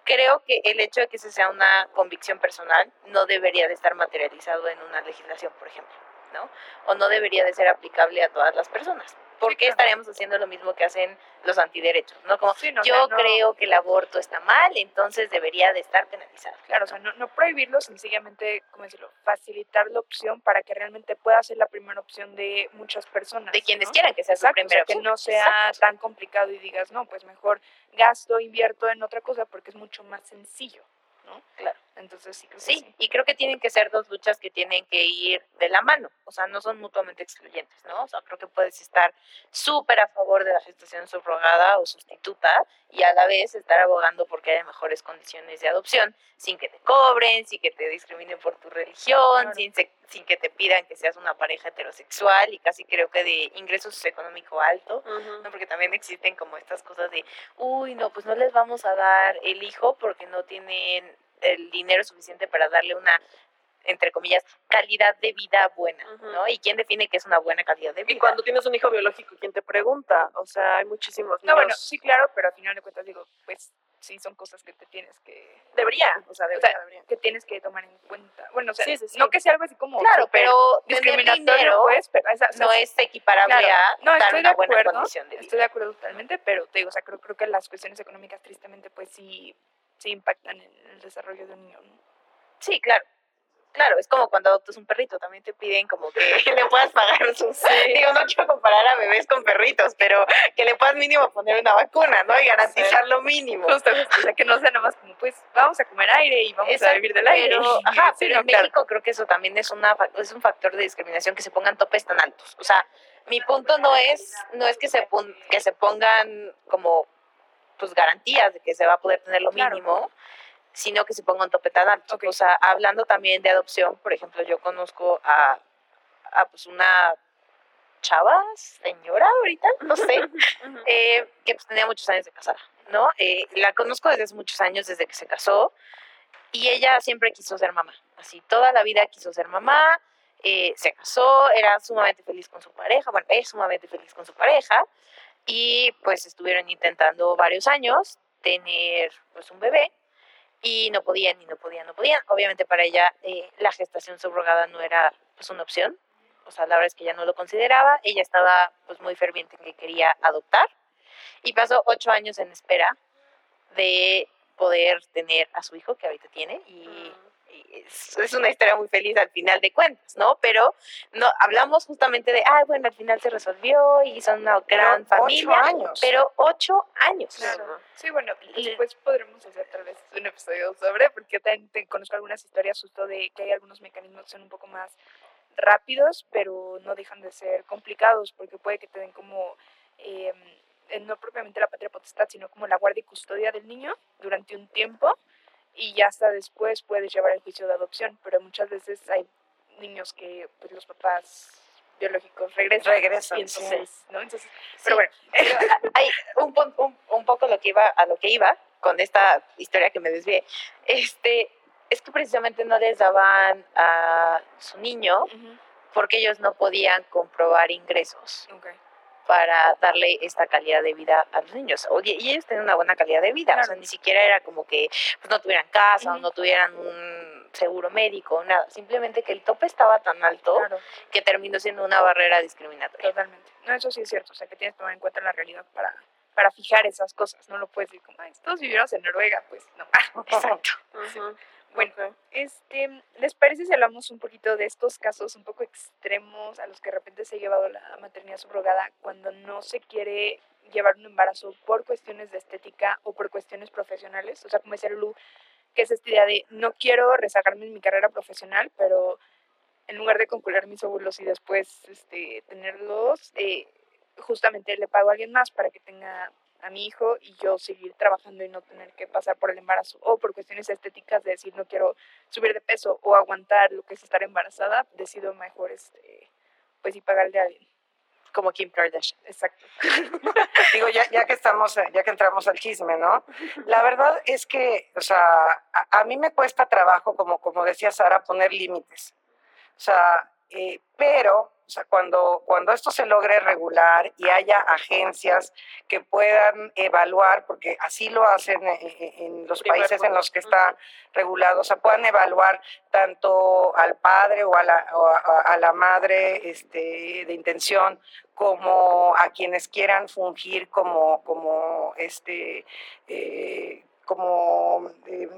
Creo que el hecho de que esa sea una convicción personal no debería de estar materializado en una legislación, por ejemplo, ¿no? O no debería de ser aplicable a todas las personas. ¿Por qué claro. estaríamos haciendo lo mismo que hacen los antiderechos? ¿no? Como Sí, no, o yo no- creo que el aborto está mal, entonces debería de estar penalizado. Claro, o sea, no, prohibirlo, sencillamente, ¿cómo decirlo? Facilitar la opción para que realmente pueda ser la primera opción de muchas personas. De quienes ¿no? quieran que sea su Exacto, o sea, primera que opción. no sea Exacto. tan complicado y digas, no, pues mejor gasto, invierto en otra cosa porque es mucho más sencillo, ¿no? Claro. Entonces sí creo que Sí, sí. y creo que tienen que ser dos luchas que tienen que ir de la mano, o sea, no son mutuamente excluyentes, ¿no? O sea, creo que puedes estar súper a favor de la gestación subrogada o sustituta y a la vez estar abogando porque haya mejores condiciones de adopción, sin que te cobren, sin que te discriminen por tu religión, Claro. sin, se- sin que te pidan que seas una pareja heterosexual y casi creo que de ingresos socioeconómico alto. ¿no? Porque también existen como estas cosas de, uy, no, pues no les vamos a dar el hijo porque no tienen el dinero suficiente para darle una, entre comillas, calidad de vida buena, Ujú. ¿no? ¿Y quién define que es una buena calidad de vida? Y cuando tienes un hijo biológico, ¿quién te pregunta? O sea, hay muchísimos No, bueno, niños- sí, claro, pero al final de cuentas digo, pues sí son cosas que te tienes que Debería, o sea, debería, debería. que tienes que tomar en cuenta. Bueno, o sea, Sí, sí, sí. no que sea algo así como Claro, pero discriminatorio, dinero pues, pero esa- o sea, no es equiparable claro, a no, dar estoy una de buena acuerdo, condición de vida. Estoy de acuerdo totalmente, pero te digo, o sea, creo, creo que las cuestiones económicas tristemente pues sí, sí impactan en el desarrollo de un niño, ¿no? Sí, claro. Claro, es como cuando adoptas un perrito, también te piden como que <laughs> le puedas pagar sus... Digo, no quiero comparar a bebés con perritos, pero que le puedas mínimo poner una vacuna, ¿no? Y garantizar lo mínimo. Justo, justo, o sea, que no sea nada más como, pues, vamos a comer aire y vamos a vivir del aire. Pero, ajá, sí, pero no, en claro. México creo que eso también es, una, es un factor de discriminación que se pongan topes tan altos. O sea, mi punto no es, no es que se, que se pongan como pues garantías de que se va a poder tener lo mínimo, sino que se ponga un tope tan alto. O sea, hablando también de adopción, por ejemplo, yo conozco a, a pues una chava, señora ahorita, no sé, <laughs> eh, que pues tenía muchos años de casada, ¿no? Eh, la conozco desde hace muchos años, desde que se casó, y ella siempre quiso ser mamá, así, toda la vida quiso ser mamá, eh, se casó, era sumamente feliz con su pareja, bueno, es sumamente feliz con su pareja, y pues estuvieron intentando varios años tener pues un bebé, y no podían, y no podían, no podían. Obviamente para ella la gestación subrogada no era pues una opción, o sea, la verdad es que ella no lo consideraba, ella estaba pues muy ferviente en que quería adoptar. Y pasó ocho años en espera de poder tener a su hijo que ahorita tiene y, es, una historia muy feliz al final de cuentas, ¿no? Pero no hablamos justamente de, ah, bueno, al final se resolvió y son una gran familia, ocho años. pero ocho años. Sí, bueno, después podremos hacer tal vez un episodio sobre, porque también conozco algunas historias justo de que hay algunos mecanismos que son un poco más rápidos, pero no dejan de ser complicados, porque puede que te den como, em, eh, no propiamente la patria potestad, sino como la guardia y custodia del niño durante un tiempo y ya hasta después puedes llevar el juicio de adopción, pero muchas veces hay niños que pues, los papás biológicos regresan. Regresan, entonces, ¿no? Entonces, pero bueno, hay un, un, un, poco lo que iba, a lo que iba con esta historia que me desvié. Este, es que precisamente no les daban a su niño porque ellos no podían comprobar ingresos para darle esta calidad de vida a los niños. y ellos tenían una buena calidad de vida, o sea, ni siquiera era como que pues, no tuvieran casa o no tuvieran un seguro médico o nada, simplemente que el tope estaba tan alto que terminó siendo una barrera discriminatoria. Totalmente. No, eso sí es cierto, o sea, que tienes que tomar en cuenta la realidad para para fijar esas cosas, no lo puedes decir como, todos vivimos en Noruega, pues no. Exacto. <laughs> Bueno, este, ¿les parece si hablamos un poquito de estos casos un poco extremos a los que de repente se ha llevado la maternidad subrogada cuando no se quiere llevar un embarazo por cuestiones de estética o por cuestiones profesionales? O sea, como decía Lulu, que es esta idea de no quiero rezagarme en mi carrera profesional, pero en lugar de concluir mis óvulos y después este, tenerlos, eh, justamente le pago a alguien más para que tenga a mi hijo y yo seguir trabajando y no tener que pasar por el embarazo o por cuestiones estéticas de decir no quiero subir de peso o aguantar lo que es estar embarazada, decido mejor este pues y pagarle a alguien. Como Kim Kardashian. Exacto. <laughs> Digo, ya, ya que estamos, ya que entramos al chisme, ¿no? La verdad es que, o sea, a, a mí me cuesta trabajo, como, como decía Sara, poner límites. O sea, eh, pero o sea, cuando, cuando esto se logre regular y haya agencias que puedan evaluar, porque así lo hacen en, los países en los que está regulado, o sea, puedan evaluar tanto al padre o a la, a, la madre este, de intención como a quienes quieran fungir como, como este, eh, como, eh,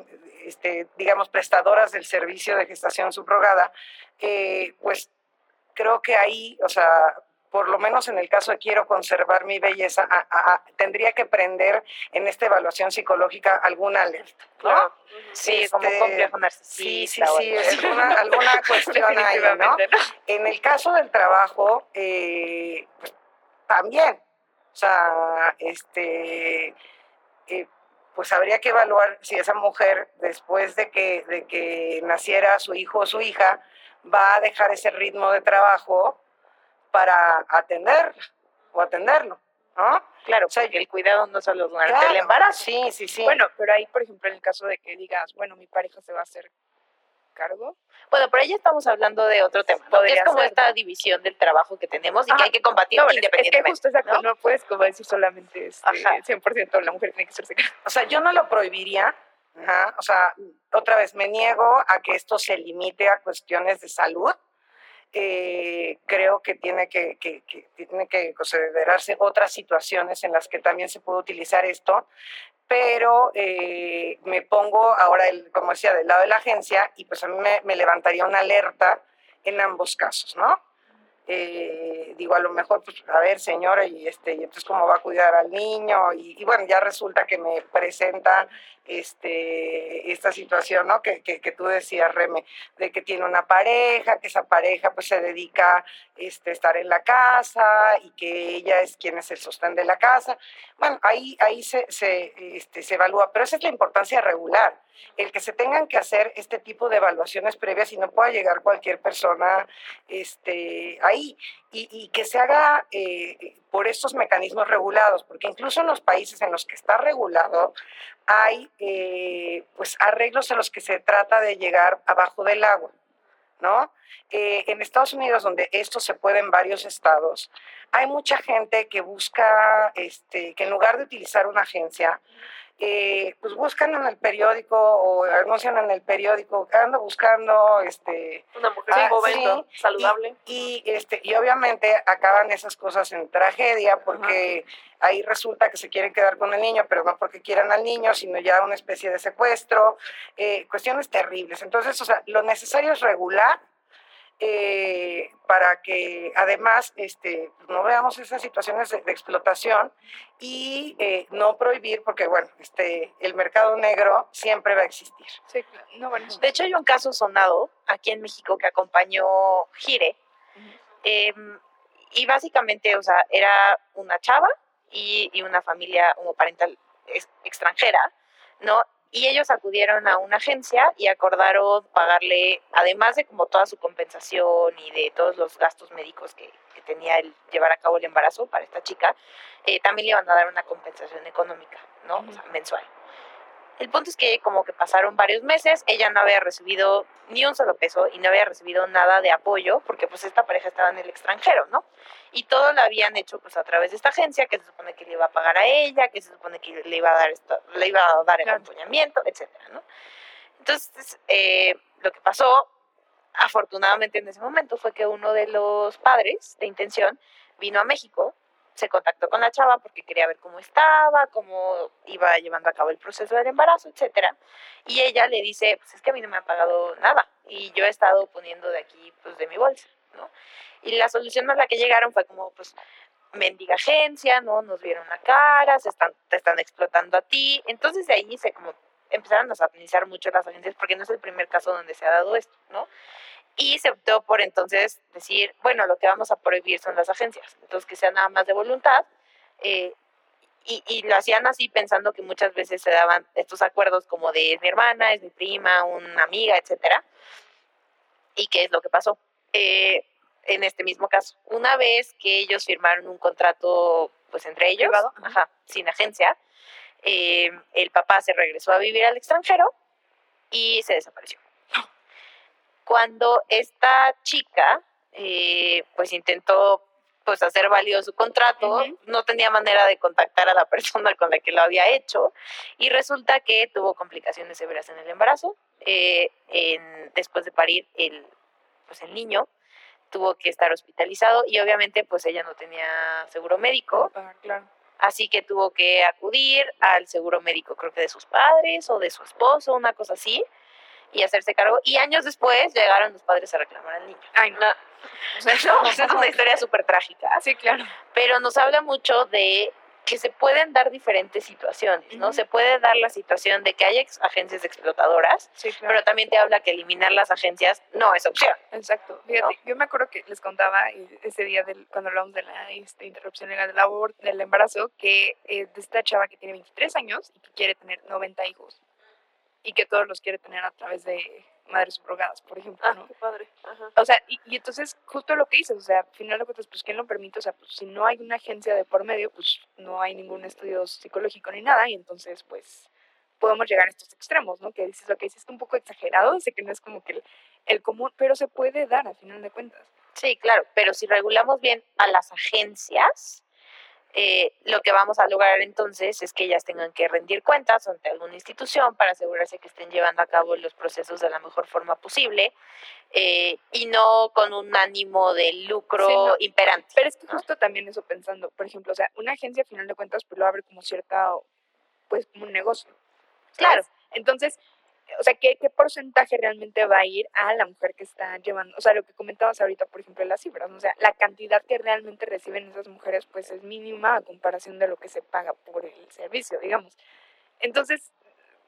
este, digamos, prestadoras del servicio de gestación subrogada, eh, pues creo que ahí, o sea, por lo menos en el caso de quiero conservar mi belleza, tendría que prender en esta evaluación psicológica alguna alerta, ¿no? Sí, como este, complejo Sí, sí, sí, alguna, alguna <laughs> cuestión ahí, ¿no? En el caso del trabajo, eh, pues, también, o sea, este, eh, pues habría que evaluar si esa mujer, después de que, de que naciera su hijo o su hija, va a dejar ese ritmo de trabajo para atender o atenderlo, ¿no? Claro, o sea, el cuidado no solo durante el embarazo. Sí, sí, sí. Bueno, pero ahí, por ejemplo, en el caso de que digas, bueno, mi pareja se va a hacer cargo. Bueno, pero ahí estamos hablando de otro tema, ¿no? Es como esta división del trabajo que tenemos y que hay que combatir independientemente. Es que justo exacto, ¿no? puedes como decir solamente este, 100% la mujer tiene que ser cargo. O sea, yo no lo prohibiría, o sea, otra vez me niego a que esto se limite a cuestiones de salud. Eh, creo que tiene que, tiene que considerarse otras situaciones en las que también se puede utilizar esto, pero eh, me pongo ahora, el, como decía, del lado de la agencia y pues a mí me, levantaría una alerta en ambos casos, ¿no? eh, digo, a lo mejor, pues, a ver, señora, y este, y entonces cómo va a cuidar al niño, y, bueno, ya resulta que me presenta este, esta situación, ¿no? Que, que, tú decías, Reme, de que tiene una pareja, que esa pareja pues se dedica este, a estar en la casa y que ella es quien es el sostén de la casa. Bueno, ahí, ahí se, se, este, se evalúa, pero esa es la importancia regular, el que se tengan que hacer este tipo de evaluaciones previas y no pueda llegar cualquier persona este, ahí y, que se haga eh, por estos mecanismos regulados, porque incluso en los países en los que está regulado hay eh, pues arreglos en los que se trata de llegar abajo del agua, ¿no? Eh, en Estados Unidos, donde esto se puede en varios estados, hay mucha gente que busca, este, que en lugar de utilizar una agencia, eh, pues buscan en el periódico o anuncian en el periódico, ando buscando este una mujer ah, saludable. Y, este, y obviamente acaban esas cosas en tragedia porque ahí resulta que se quieren quedar con el niño, pero no porque quieran al niño, sino ya una especie de secuestro, eh, cuestiones terribles. Entonces, o sea, lo necesario es regular eh, para que además este, no veamos esas situaciones de, explotación y eh, no prohibir, porque bueno, este, el mercado negro siempre va a existir. De hecho, hay un caso sonado aquí en México que acompañó Gire. Em, y básicamente, o sea, era una chava y, y una familia homoparental extranjera, ¿no? Y ellos acudieron a una agencia y acordaron pagarle, además de como toda su compensación y de todos los gastos médicos que, tenía el llevar a cabo el embarazo para esta chica, eh, también le iban a dar una compensación económica, ¿no? O sea, mensual. El punto es que como que pasaron varios meses, ella no había recibido ni un solo peso y no había recibido nada de apoyo porque pues esta pareja estaba en el extranjero, ¿no? Y todo lo habían hecho pues a través de esta agencia que se supone que le iba a pagar a ella, que se supone que le iba a dar, esto, le iba a dar el acompañamiento, etcétera, ¿no? Entonces, eh, lo que pasó, afortunadamente en ese momento, fue que uno de los padres de intención vino a México se contactó con la chava porque quería ver cómo estaba, cómo iba llevando a cabo el proceso del embarazo, etcétera. Y ella le dice, pues es que a mí no me ha pagado nada y yo he estado poniendo de aquí, pues de mi bolsa, ¿no? Y la solución a la que llegaron fue como, pues, mendiga agencia, ¿no? Nos vieron la cara, se están, te están explotando a ti. Entonces de ahí se como empezaron a satanizar mucho las agencias porque no es el primer caso donde se ha dado esto, ¿no? Y se optó por entonces decir, bueno, lo que vamos a prohibir son las agencias, entonces que sea nada más de voluntad. Eh, y, y, lo hacían así pensando que muchas veces se daban estos acuerdos como de es mi hermana, es mi prima, una amiga, etcétera. ¿Y qué es lo que pasó? Eh, en este mismo caso, una vez que ellos firmaron un contrato pues entre ellos, ajá, sin agencia, eh, el papá se regresó a vivir al extranjero y se desapareció cuando esta chica eh, pues intentó pues hacer válido su contrato, no tenía manera de contactar a la <laughs> persona con la que lo había hecho y resulta que tuvo complicaciones severas en el embarazo. Eh, después de parir el, pues el niño tuvo que estar hospitalizado y obviamente pues ella no tenía seguro médico. Así que tuvo que acudir al seguro médico, creo que de sus padres o de su esposo, una cosa así y hacerse cargo. Y años después llegaron los padres a reclamar al niño. Ay, no. O sea, es una historia súper trágica. Sí, claro. Pero nos habla mucho de que se pueden dar diferentes situaciones, ¿no? Se puede dar la situación de que hay agencias explotadoras, sí, claro. pero también te habla que eliminar las agencias no es opción. Exacto. Fíjate, yo me acuerdo que les contaba ese día del, cuando hablamos de la este, interrupción legal del aborto, del embarazo, que eh, de esta chava que tiene 23 años y que quiere tener 90 hijos y que todos los quiere tener a través de madres subrogadas, por ejemplo. Ah, qué padre. O sea, y, entonces justo lo que dices, o sea, al final de cuentas, pues ¿quién lo permite? O sea, pues si no hay una agencia de por medio, pues no hay ningún estudio psicológico ni nada, y entonces pues podemos llegar a estos extremos, ¿no? Que dices, lo que dices es un poco exagerado, sé que no es como que el, el común, pero se puede dar al final de cuentas. Sí, claro, pero si regulamos bien a las agencias, eh, lo que vamos a lograr entonces es que ellas tengan que rendir cuentas ante alguna institución para asegurarse que estén llevando a cabo los procesos de la mejor forma posible eh, y no con un ánimo de lucro imperante. Pero es que justo también eso pensando, por ejemplo, o sea, una agencia a final de cuentas pues lo abre como cierta, pues como un negocio. Claro. Entonces, o sea, ¿qué, ¿qué porcentaje realmente va a ir a la mujer que está llevando? O sea, lo que comentabas ahorita, por ejemplo, las cifras, o sea, la cantidad que realmente reciben esas mujeres, pues es mínima a comparación de lo que se paga por el servicio, digamos. Entonces,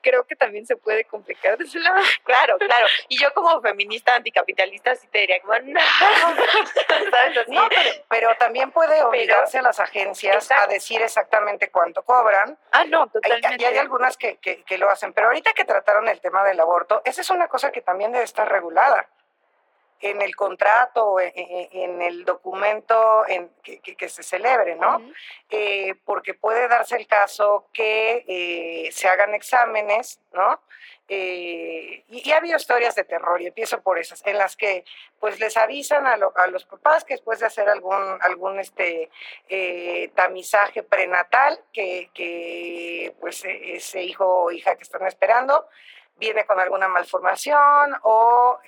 creo que también se puede complicar de ese lado. <laughs> Claro, claro. Y yo como feminista anticapitalista sí te diría como, no, <laughs> ¿sabes? Así. No, pero, pero también puede obligarse a las agencias a decir exactamente cuánto cobran. Ah, no, totalmente. Y hay algunas que, que- que lo hacen, pero ahorita que trataron el tema del aborto, esa es una cosa que también debe estar regulada en el contrato, en, en- el documento en, que, se celebre, ¿no? Eh, porque puede darse el caso que eh, se hagan exámenes, ¿no? Eh, y, y ha habido historias de terror, y empiezo por esas, en las que pues les avisan a, lo- a los papás que después de hacer algún, algún este, tamizaje prenatal, que, que pues e- ese hijo o hija que están esperando viene con alguna malformación o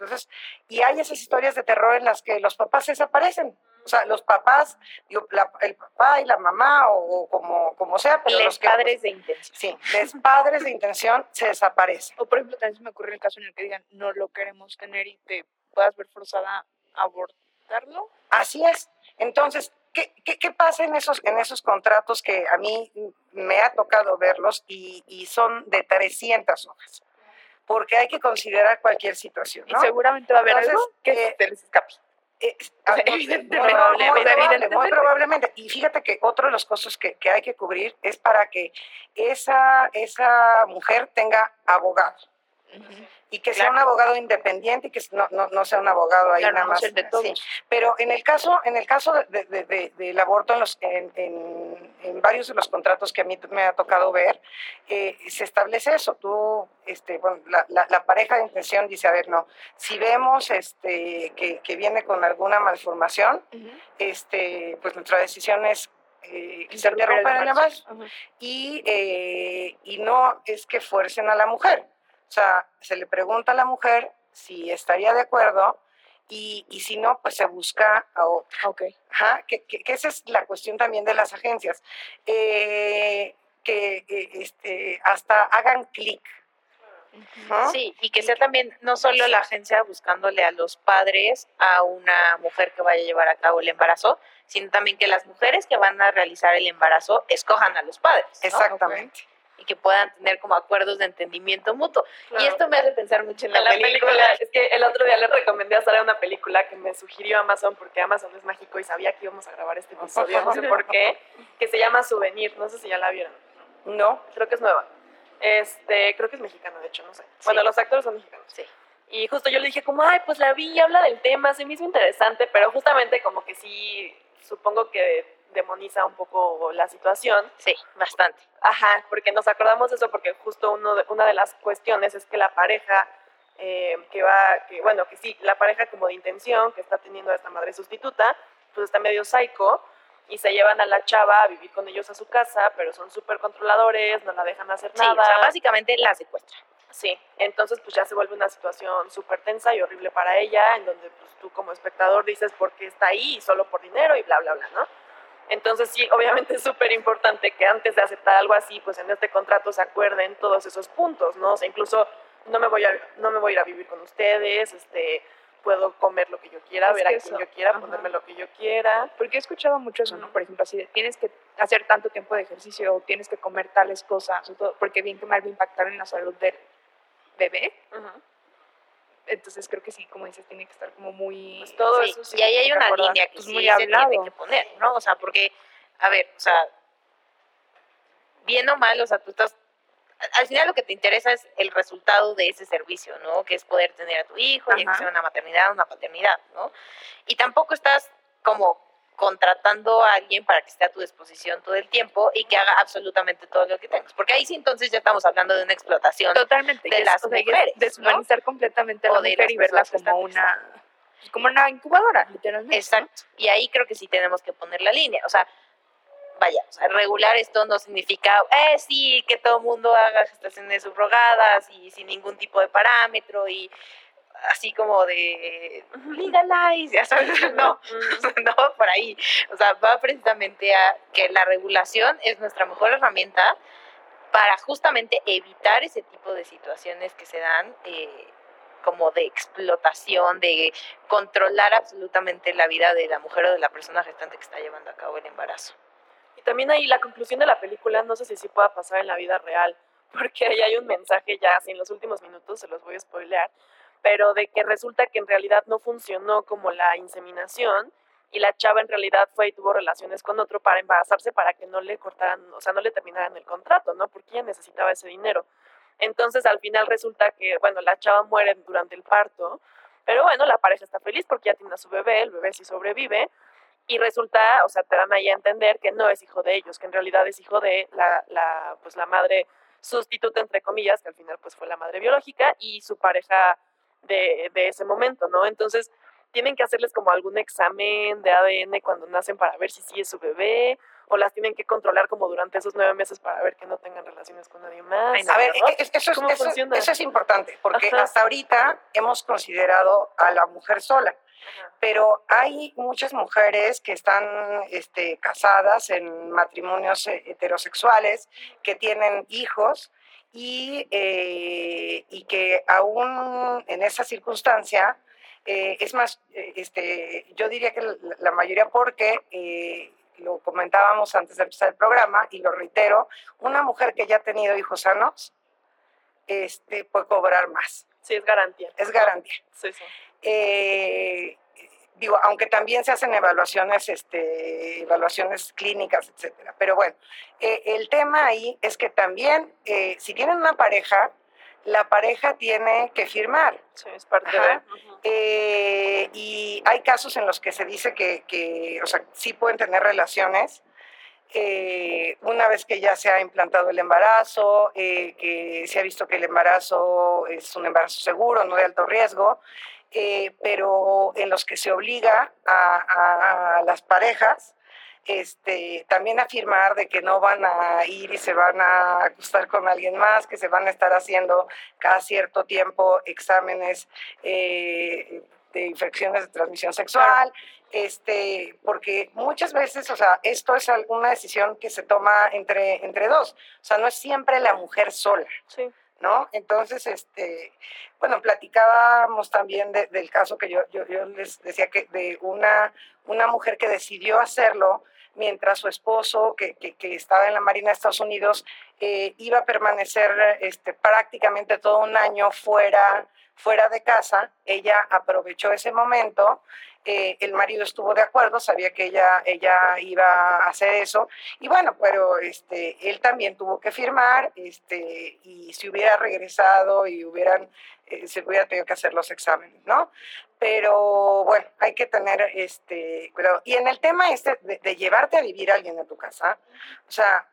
entonces, y hay esas historias de terror en las que los papás desaparecen. O sea, los papás, digo, la- el papá y la mamá o, como, como sea, pero Les los que, padres de intención. Sí, les padres de intención se desaparecen. O por ejemplo, también se me ocurre el caso en el que digan, no lo queremos tener y te puedas ver forzada a abortarlo. Así es. Entonces, ¿qué, qué, qué pasa en esos, en esos contratos que a mí me ha tocado verlos y, y son de 300 hojas? Porque hay que considerar cualquier situación, Y ¿no? seguramente va a haber Entonces, algo que eh, se les escape. Eh, O sea, muy evidentemente, probable, muy probablemente. Y fíjate que otro de los costos que, que hay que cubrir es para que esa, esa mujer tenga abogado Y que sea un abogado independiente y que no, no, no sea un abogado ahí Claro, nada más. de sí. Pero en el caso, en el caso de, de- de- del aborto, en, los, en, en- en varios de los contratos que a mí me ha tocado ver, eh, se establece eso. Tú, este, bueno, la, la- la pareja de intención dice, a ver, no, si vemos este, que, que viene con alguna malformación, este, pues nuestra decisión es eh, que se Interrumpir el embarazo. y, eh, y no es que fuercen a la mujer. O sea, se le pregunta a la mujer si estaría de acuerdo y, y si no, pues se busca a otra. Ok. Ajá, que, que- que esa es la cuestión también de las agencias. Eh, que eh, este, hasta hagan clic. ¿no? Sí, y que sea también no solo la agencia buscándole a los padres a una mujer que vaya a llevar a cabo el embarazo, sino también que las mujeres que van a realizar el embarazo escojan a los padres. ¿no? Exactamente. Y que puedan tener como acuerdos de entendimiento mutuo. Y Claro. esto me hace pensar mucho en la, En la película. película, es que el otro día le recomendé a Sara una película que me sugirió Amazon porque Amazon es mágico y sabía que íbamos a grabar este episodio, no sé por qué, que se llama Souvenir, no sé si ya la vieron. No, Creo que es nueva. Este, creo que es mexicana, de hecho, no sé. Bueno, los actores son mexicanos. Sí. Y justo yo le dije como, ay, pues la vi, habla del tema, se me hizo interesante, pero justamente como que sí, supongo que demoniza un poco la situación. Sí, bastante. Ajá, porque nos acordamos de eso porque justo uno de- una de las cuestiones es que la pareja eh, que va, que bueno, que sí, la pareja como de intención que está teniendo a esta madre sustituta, pues está medio psycho y se llevan a la chava a vivir con ellos a su casa, pero son súper controladores, no la dejan hacer Sí, nada. o sea, básicamente la secuestra. Sí, entonces pues ya se vuelve una situación súper tensa y horrible para ella, en donde pues tú como espectador dices por qué está ahí y solo por dinero y bla, bla, bla, ¿no? Entonces sí, obviamente es súper importante que antes de aceptar algo así, pues en este contrato se acuerden todos esos puntos, ¿no? O sea, incluso no me voy a, no me voy a ir a vivir con ustedes, este, puedo comer lo que yo quiera, Es ver a quien yo quiera, ajá. ponerme lo que yo quiera. Porque he escuchado mucho eso, ¿no? Por ejemplo, así de, tienes que hacer tanto tiempo de ejercicio o tienes que comer tales cosas, o todo, porque bien que mal va a impactar en la salud del bebé. Entonces creo que sí, como dices, tiene que estar como muy... Pues todo Sí, eso sí y ahí hay una acordar. línea que Pues sí muy se tiene que poner, ¿no? O sea, porque, a ver, o sea, bien o mal, o sea, tú estás, al final lo que te interesa es el resultado de ese servicio, ¿no? Que es poder tener a tu hijo, ya que Ajá. sea una maternidad, una paternidad, ¿no? Y tampoco estás como contratando a alguien para que esté a tu disposición todo el tiempo y que haga absolutamente todo lo que tengas. Porque ahí sí entonces ya estamos hablando de una explotación Totalmente. de las o sea, mujeres, ¿no? Deshumanizar completamente a la mujer y verla personas como una, pues, como una incubadora, literalmente. ¿no? Exacto. Y ahí creo que sí tenemos que poner la línea. O sea, vaya, o sea, regular esto no significa, eh, sí, que todo el mundo haga gestaciones subrogadas y sin ningún tipo de parámetro y así como de legalize, ya sabes, <laughs> no, <laughs> no por ahí. O sea, va precisamente a que la regulación es nuestra mejor herramienta para justamente evitar ese tipo de situaciones que se dan. Eh, como de explotación, de controlar absolutamente la vida de la mujer o de la persona gestante que está llevando a cabo el embarazo. Y también ahí la conclusión de la película, no sé si sí pueda pasar en la vida real, <laughs> porque ahí hay un mensaje ya, así en los últimos minutos, se los voy a spoilear, pero de que resulta que en realidad no funcionó como la inseminación y la chava en realidad fue y tuvo relaciones con otro para embarazarse para que no le cortaran, o sea, no le terminaran el contrato, ¿no? Porque ella necesitaba ese dinero. Entonces al final resulta que, bueno, la chava muere durante el parto, pero bueno, la pareja está feliz porque ya tiene a su bebé, el bebé sí sobrevive, y resulta, o sea, te dan ahí a entender que no es hijo de ellos, que en realidad es hijo de la, la, pues, la madre sustituta, entre comillas, que al final pues fue la madre biológica, y su pareja de, de ese momento, ¿no? Entonces, tienen que hacerles como algún examen de ADN cuando nacen para ver si sí es su bebé, o las tienen que controlar como durante esos nueve meses para ver que no tengan relaciones con nadie más. a ver, eso, es, eso, es importante, porque hasta ahorita hemos considerado a la mujer sola. Pero hay muchas mujeres que están este, casadas en matrimonios eh, heterosexuales, que tienen hijos y, eh, y que aún en esa circunstancia, eh, es más, este, yo diría que la mayoría porque lo comentábamos antes de empezar el programa y lo reitero, una mujer que ya ha tenido hijos sanos este, puede cobrar más. Sí, es garantía. Es garantía. Sí, sí. Eh, digo, aunque también se hacen evaluaciones, este, evaluaciones clínicas, etcétera. Pero bueno, eh, el tema ahí es que también, eh, si tienen una pareja, la pareja tiene que firmar. Sí, es parte de... Eh, y hay casos en los que se dice que, que o sea, sí pueden tener relaciones eh, una vez que ya se ha implantado el embarazo, eh, que se ha visto que el embarazo es un embarazo seguro, no de alto riesgo, pero en los que se obliga a, a las parejas este, también afirmar de que no van a ir y se van a acostar con alguien más, que se van a estar haciendo cada cierto tiempo exámenes eh, de infecciones de transmisión sexual, este, porque muchas veces, o sea, esto es una decisión que se toma entre, entre dos, o sea, no es siempre la mujer sola. ¿No? Entonces, este, bueno, platicábamos también del caso que yo, yo, yo, les decía que de una, una mujer que decidió hacerlo mientras su esposo, que, que, estaba en la Marina de Estados Unidos, eh, iba a permanecer este, prácticamente todo un año fuera, fuera de casa. Ella aprovechó ese momento eh, el marido estuvo de acuerdo, sabía que ella, ella iba a hacer eso, y bueno, pero este, él también tuvo que firmar, este, y si hubiera regresado y hubieran, eh, se hubiera tenido que hacer los exámenes, ¿no? Pero bueno, hay que tener este cuidado. Y en el tema este de, llevarte a vivir a alguien en tu casa, o sea,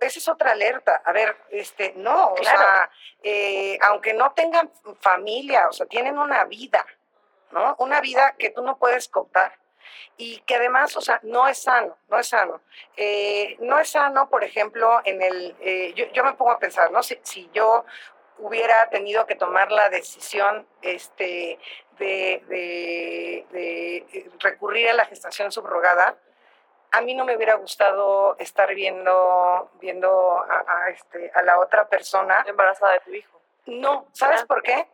esa es otra alerta. A ver, este, no, o sea, eh, aunque no tengan familia, o sea, tienen una vida, ¿no? Una vida que tú no puedes contar y que además, o sea, no es sano, no es sano. Eh, no es sano, por ejemplo, en el, eh, yo, me pongo a pensar, ¿no? Si, si, yo hubiera tenido que tomar la decisión este, de, de, recurrir a la gestación subrogada, a mí no me hubiera gustado estar viendo, viendo a, este, a la otra persona. Embarazada de tu hijo. No, ¿sabes ah. por qué?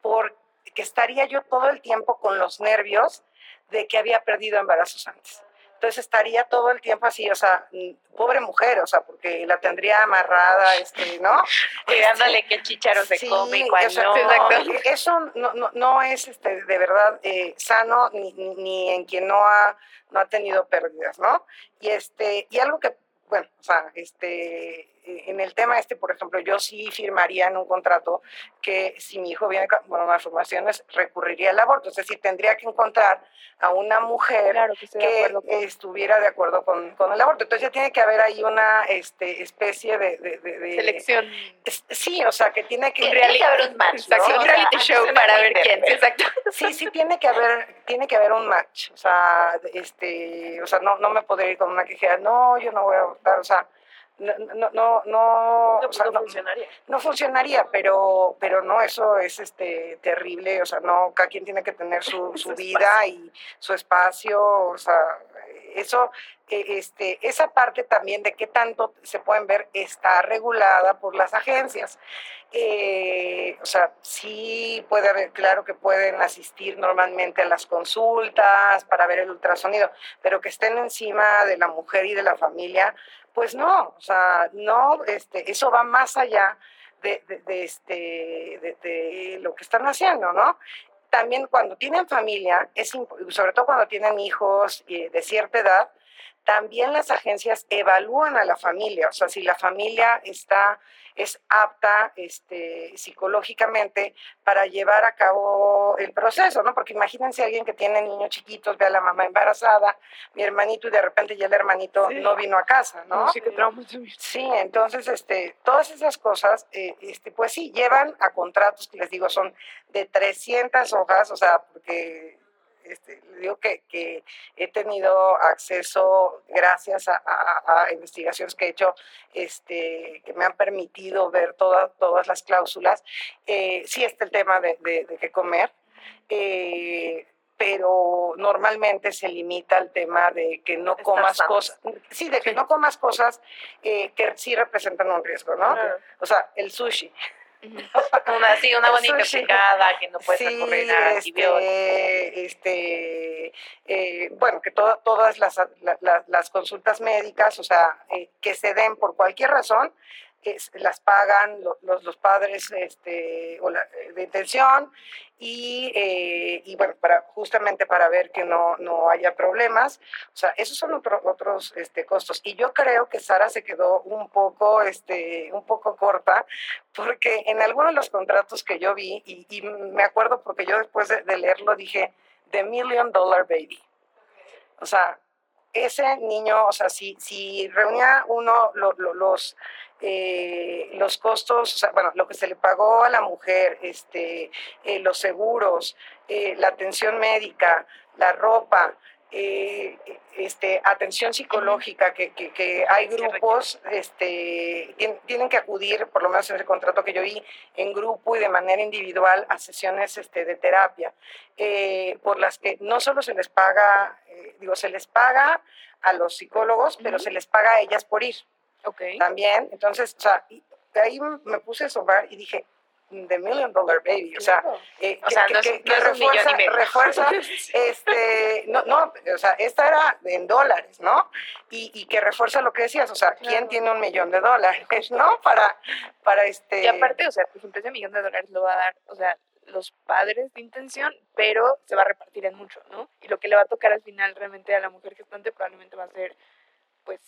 ¿Por qué? que estaría yo todo el tiempo con los nervios de que había perdido embarazos antes. Entonces estaría todo el tiempo así, o sea, pobre mujer, o sea, porque la tendría amarrada, este, ¿no? <laughs> Cuidándole este, qué chicharo se come y cuál no. Eso no, no, no, es este, de verdad eh, sano ni, ni, en quien no ha, no ha tenido pérdidas, ¿no? Y, este, y algo que bueno, o sea, este, en el tema este, por ejemplo, yo sí firmaría en un contrato que si mi hijo viene con malformaciones, recurriría al aborto. Es decir, tendría que encontrar a una mujer que, estuviera de acuerdo con, con, el aborto. Entonces ya tiene que haber ahí una este, especie de, de, Selección. Sí, o sea, que tiene que... Tiene que haber un match, Un reality show para ver quién, exacto. Sí, sí, tiene que haber, tiene que haber un match. O sea, este, o sea no, no me podría ir con una que dijera, no, yo no voy a o sea, no, no, no, no, pues funcionaría. No funcionaría, pero, pero no, eso es este terrible, o sea, no, cada quien tiene que tener su, <laughs> su vida y su espacio, o sea, eso, este, esa parte también de qué tanto se pueden ver está regulada por las agencias. Eh, o sea, sí puede haber, claro que pueden asistir normalmente a las consultas para ver el ultrasonido, pero que estén encima de la mujer y de la familia, pues no, o sea, no, este, eso va más allá de, este, de, lo que están haciendo, ¿no? También cuando tienen familia, es, sobre todo cuando tienen hijos eh, de cierta edad, también las agencias evalúan a la familia, o sea, si la familia está es apta este, psicológicamente para llevar a cabo el proceso, ¿no? Porque imagínense alguien que tiene niños chiquitos, ve a la mamá embarazada, mi hermanito, y de repente ya el hermanito no vino a casa, ¿no? Sí, que Sí, entonces, este, todas esas cosas, eh, este, pues sí, llevan a contratos que les digo son de 300 hojas, o sea, porque este, digo que, que, he tenido acceso, gracias a, investigaciones que he hecho, este, que me han permitido ver todas todas las cláusulas. Eh, sí está el tema de, de, qué comer, eh, pero normalmente se limita al tema de que no comas cosas, sí, de que no comas cosas eh, que sí representan un riesgo, ¿no? O sea, el sushi. Una, sí, una buena intoxicada que no puede recurrir a este, este eh, bueno, que todas las, las, consultas médicas, o sea, eh, que se den por cualquier razón, las pagan los, los, padres este, o la, de intención y, eh, y, bueno, para, justamente para ver que no, no haya problemas. O sea, esos son otros este, costos. Y yo creo que Sara se quedó un poco, este, un poco corta porque en algunos de los contratos que yo vi, y, me acuerdo porque yo después de, de leerlo dije, The Million Dollar Baby. O sea, ese niño, o sea, si, si reunía uno los, eh, los costos, o sea, bueno, lo que se le pagó a la mujer, este, eh, los seguros, eh, la atención médica, la ropa, eh, este, atención psicológica, que, que, hay grupos, este, tienen que acudir, por lo menos en el contrato que yo vi, en grupo y de manera individual a sesiones este, de terapia, eh, por las que no solo se les paga, digo, se les paga a los psicólogos, pero se les paga a ellas por ir. Okay. También, entonces, o sea, de ahí me puse a sobar y dije, The Million Dollar Baby, o sea, eh, o sea, que, no, refuerza, refuerza <laughs> <laughs> este, no, no, o sea, esta era en dólares, ¿no? Y, y que refuerza lo que decías, o sea, ¿quién tiene un millón de dólares, <laughs> no? Para, para este... Y aparte, o sea, por ejemplo, ese millón de dólares lo va a dar, o sea, los padres de intención, pero se va a repartir en mucho, ¿no? Y lo que le va a tocar al final realmente a la mujer gestante probablemente va a ser, pues,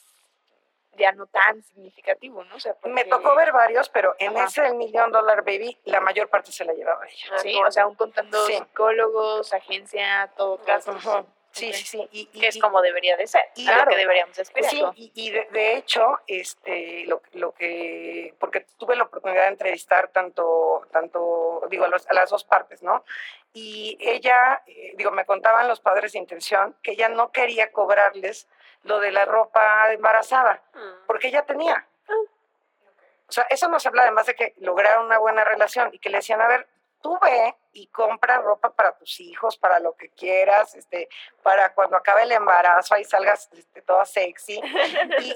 ya no tan significativo, ¿no? O sea, Me tocó ver varios, pero en ese millón dollar baby la mayor parte se la llevaba ella. Sí, o sea, aún contando psicólogos, agencia, todo caso. Sí, sí, sí. Y, que es como debería de ser, y lo que deberíamos esperar. Sí, y, de, hecho, este, lo, lo, que, porque tuve la oportunidad de entrevistar tanto, tanto digo, a, a las dos partes, ¿no? Y ella, eh, digo, me contaban los padres de intención que ella no quería cobrarles lo de la ropa embarazada, mm. porque ella tenía. Ah. O sea, eso nos habla además de que lograron una buena relación y que le decían, a ver, tú ve y compra ropa para tus hijos, para lo que quieras, este, para cuando acabe el embarazo ahí salgas este, toda sexy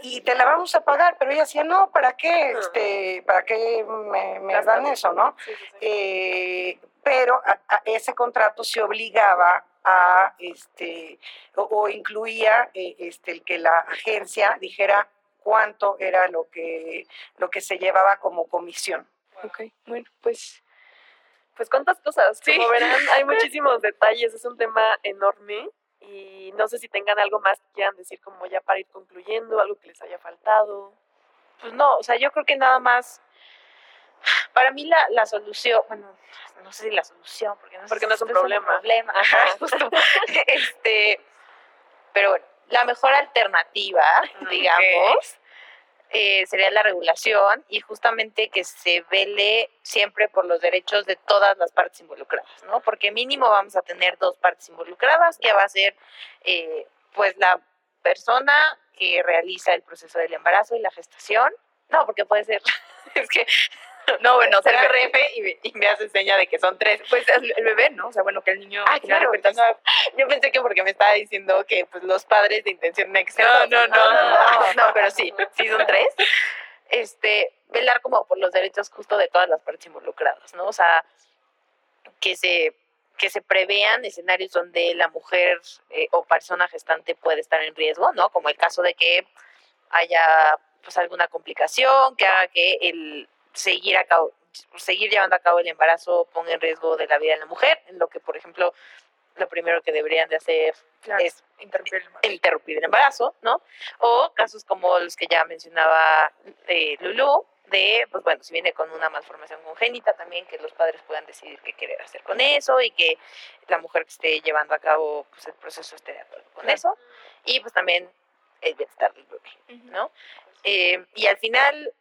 y, te la vamos a pagar. Pero ella decía, no, ¿para qué? Este, ¿Para qué me, dan eso, no? Eh, pero a, ese contrato se obligaba a, este, o, incluía eh, este, el que la agencia dijera cuánto era lo que, lo que se llevaba como comisión. Ok, bueno, pues pues cuántas cosas. Como verán, hay <laughs> muchísimos detalles, es un tema enorme y no sé si tengan algo más que quieran decir como ya para ir concluyendo, algo que les haya faltado. Pues no, o sea, yo creo que nada más, para mí la, la solución, bueno, no sé si la solución, porque no, porque no es un problema. problema, justo. <laughs> este, pero bueno, la mejor alternativa, <laughs> digamos, eh, sería la regulación y justamente que se vele siempre por los derechos de todas las partes involucradas, ¿no? Porque mínimo vamos a tener dos partes involucradas, que va a ser eh, pues la persona que realiza el proceso del embarazo y la gestación. No, porque puede ser, <laughs> es que <laughs> No, bueno, o sea, el, refe y me, y me hace seña de que son tres. pues el, bebé, ¿no? O sea, bueno, que el niño. Ah, claro. yo pensé que porque me estaba diciendo que pues los padres de intención externa. No, no, no, no, no, pero sí, sí son tres. Este, velar como por los derechos justo de todas las partes involucradas, ¿no? O sea, que se que se prevean escenarios donde la mujer eh, o persona gestante puede estar en riesgo, ¿no? Como el caso de que haya pues alguna complicación que haga que el seguir a cabo seguir llevando a cabo el embarazo ponga en riesgo de la vida de la mujer, en lo que por ejemplo lo primero que deberían de hacer Claro, es interrumpir el embarazo. interrumpir el embarazo, ¿no? O casos como los que ya mencionaba eh, Lulú, de, pues bueno, si viene con una malformación congénita también, que los padres puedan decidir qué querer hacer con eso y que la mujer que esté llevando a cabo pues, el proceso esté de acuerdo con Claro. eso. Y pues también el bienestar del bebé, ¿no? Eh, y al final,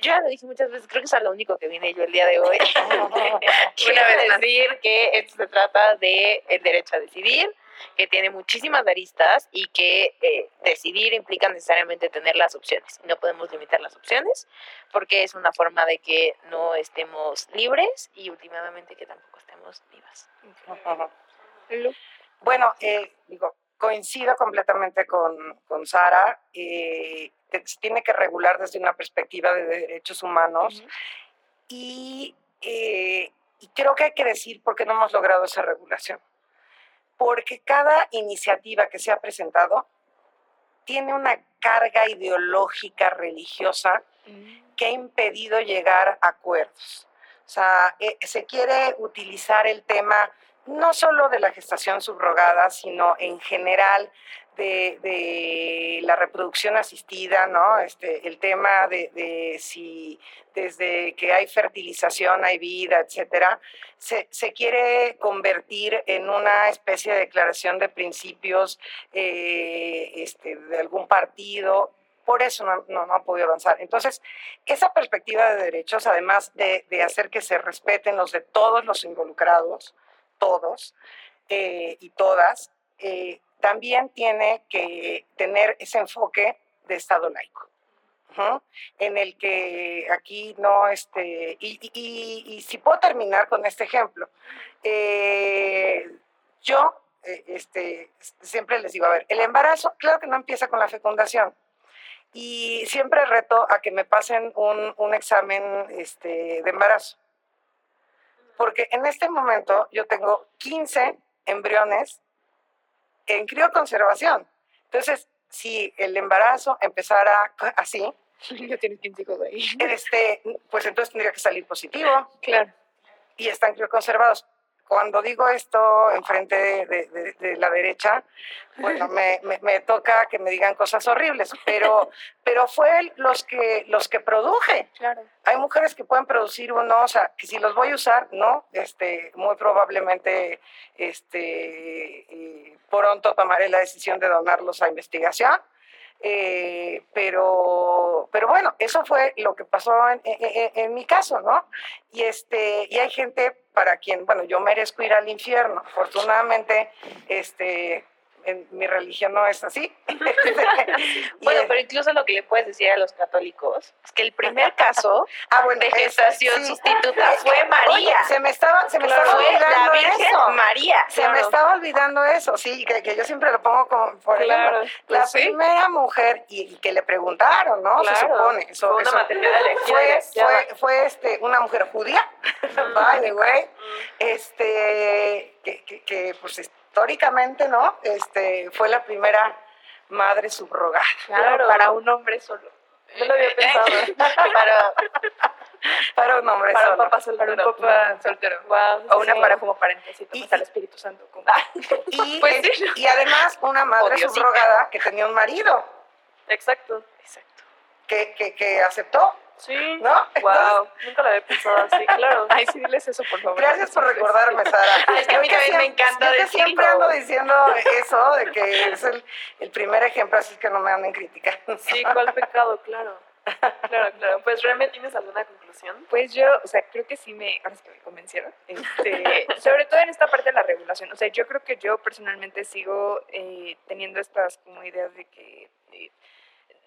yo ya lo dije muchas veces, creo que es a lo único que vine yo el día de hoy. <laughs> <laughs> Quiero decir que esto se trata de el derecho a decidir, que tiene muchísimas aristas y que eh, decidir implica necesariamente tener las opciones. No podemos limitar las opciones porque es una forma de que no estemos libres y últimamente que tampoco estemos vivas. Bueno, eh, digo, coincido completamente con, con Sara. eh, se tiene que regular desde una perspectiva de derechos humanos y, eh, y creo que hay que decir por qué no hemos logrado esa regulación. Porque cada iniciativa que se ha presentado tiene una carga ideológica religiosa que ha impedido llegar a acuerdos. O sea, eh, se quiere utilizar el tema no solo de la gestación subrogada, sino en general de, de la reproducción asistida, ¿no? Este, el tema de, de si desde que hay fertilización hay vida, etcétera, se, se quiere convertir en una especie de declaración de principios eh, este, de algún partido. Por eso no, no, no ha podido avanzar. Entonces, esa perspectiva de derechos, además de, de hacer que se respeten los de todos los involucrados, todos eh, y todas, eh, también tiene que tener ese enfoque de Estado laico. En el que aquí no, este, y, si puedo terminar con este ejemplo, eh, yo este, siempre les digo, a ver, el embarazo, claro que no empieza con la fecundación, y siempre reto a que me pasen un, un examen este, de embarazo. Porque en este momento yo tengo 15 embriones en crioconservación. Entonces, si el embarazo empezara así, <laughs> Ya tienes 15 hijos ahí. este, pues entonces tendría que salir positivo Claro. y están crioconservados. Cuando digo esto enfrente de, de- de- de la derecha, bueno, me, me- me toca que me digan cosas horribles, pero, <laughs> pero fue los que, los que produje. Claro. Hay mujeres que pueden producir uno, o sea, que si los voy a usar, no, este, muy probablemente, este, eh, pronto tomaré la decisión de donarlos a investigación. Eh, pero, pero bueno, eso fue lo que pasó en- en mi caso, ¿no? Y, este, y hay gente para quien, bueno, yo merezco ir al infierno. Afortunadamente, este, en mi religión no es así. <laughs> <laughs> Bueno, pero incluso lo que le puedes decir a los católicos es que el primer caso <laughs> ah, bueno, de es- gestación sí. sustituta Es que, fue María. oye, se me estaba, se me Claro, estaba olvidando eso. María. Se me estaba olvidando eso, sí, que, que yo siempre lo pongo como, por ejemplo, la pues sí. primera mujer y, y que le preguntaron, ¿no? Se Claro, supone. Eso, fue una eso- fue, fue, fue, este, una mujer judía, by the way, este, que, que, que, pues históricamente, ¿no? Este, fue la primera madre subrogada. Claro, para un hombre solo. No lo había pensado. <laughs> Para, Para un hombre Para un solo. papá soltero. Para un papá soltero. Wow, O una sí. para como paréntesis, Y- tomas al Espíritu Santo. como- <laughs> Y, Pues eh, sí. y además una madre subrogada que tenía un marido Exacto. Exacto. que, que, que aceptó, Sí. ¿no? Entonces, Wow, nunca lo había pensado así, claro. Ay, sí, diles eso, por favor. Gracias por recordarme, Sara. <laughs> Es que a mí también me encanta yo que decirlo. siempre ando diciendo eso, de que es el, el primer ejemplo, así que no me anden criticando. Sí, ¿cuál pecado? Claro. Claro, claro. Pues, ¿realmente tienes alguna conclusión? Pues yo, o sea, creo que sí me, ahora es que me convencieron, este, sobre todo en esta parte de la regulación. O sea, yo creo que yo personalmente sigo eh, teniendo estas como ideas de que eh,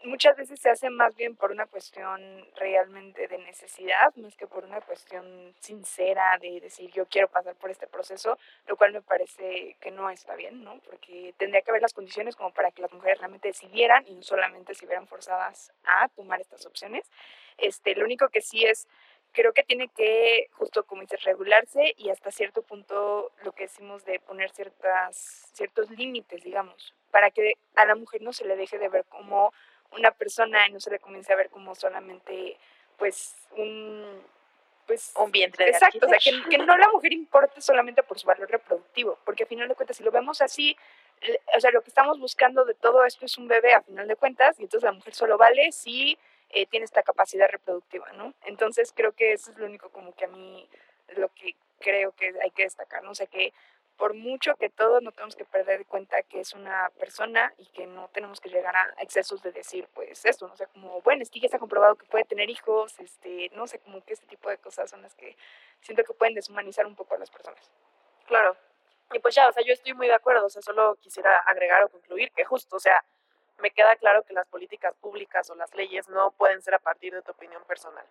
muchas veces se hace más bien por una cuestión realmente de necesidad, más que por una cuestión sincera de decir yo quiero pasar por este proceso, lo cual me parece que no está bien, ¿no? Porque tendría que haber las condiciones como para que las mujeres realmente decidieran y no solamente se vieran forzadas a tomar estas opciones. Este, lo único que sí es creo que tiene que, justo como dices, regularse y hasta cierto punto lo que decimos de poner ciertas, ciertos límites, digamos, para que a la mujer no se le deje de ver como una persona y no se le comience a ver como solamente, pues, un... Pues, un vientre de Exacto, o sea, que, que, no la mujer importe solamente por su valor reproductivo, porque a final de cuentas, si lo vemos así, o sea, lo que estamos buscando de todo esto es un bebé a final de cuentas, y entonces la mujer solo vale si eh, tiene esta capacidad reproductiva, ¿no? Entonces creo que eso es lo único como que a mí, lo que creo que hay que destacar, ¿no? O sea, que por mucho que todos no tenemos que perder de cuenta que es una persona y que no tenemos que llegar a excesos de decir, pues esto, no sé, como, bueno, es que ya está comprobado que puede tener hijos, este, no sé, como que este tipo de cosas son las que siento que pueden deshumanizar un poco a las personas. Claro. Y pues ya, o sea, yo estoy muy de acuerdo, o sea, solo quisiera agregar o concluir que justo, o sea, me queda claro que las políticas públicas o las leyes no pueden ser a partir de tu opinión personal.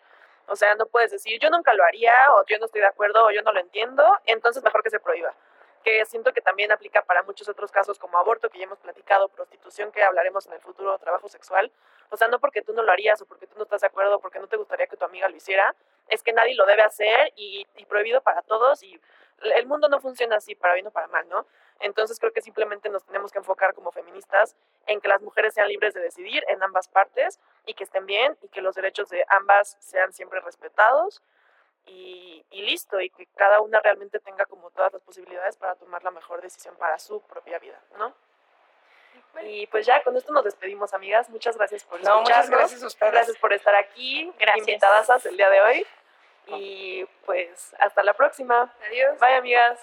O sea, no puedes decir yo nunca lo haría o yo no estoy de acuerdo o yo no lo entiendo, entonces mejor que se prohíba. Que siento que también aplica para muchos otros casos como aborto, que ya hemos platicado, prostitución, que hablaremos en el futuro, trabajo sexual. O sea, no porque tú no lo harías o porque tú no estás de acuerdo o porque no te gustaría que tu amiga lo hiciera, es que nadie lo debe hacer y, y prohibido para todos y el mundo no funciona así, para bien o para mal, ¿no? Entonces creo que simplemente nos tenemos que enfocar como feministas en que las mujeres sean libres de decidir en ambas partes y que estén bien y que los derechos de ambas sean siempre respetados y, listo, y que cada una realmente tenga como todas las posibilidades para tomar la mejor decisión para su propia vida, ¿no? Y pues ya con esto nos despedimos, amigas. Muchas gracias por no, Muchas gracias a ustedes. Gracias por estar aquí, gracias. invitadas el día de hoy. Y pues hasta la próxima. Adiós. Bye, amigas.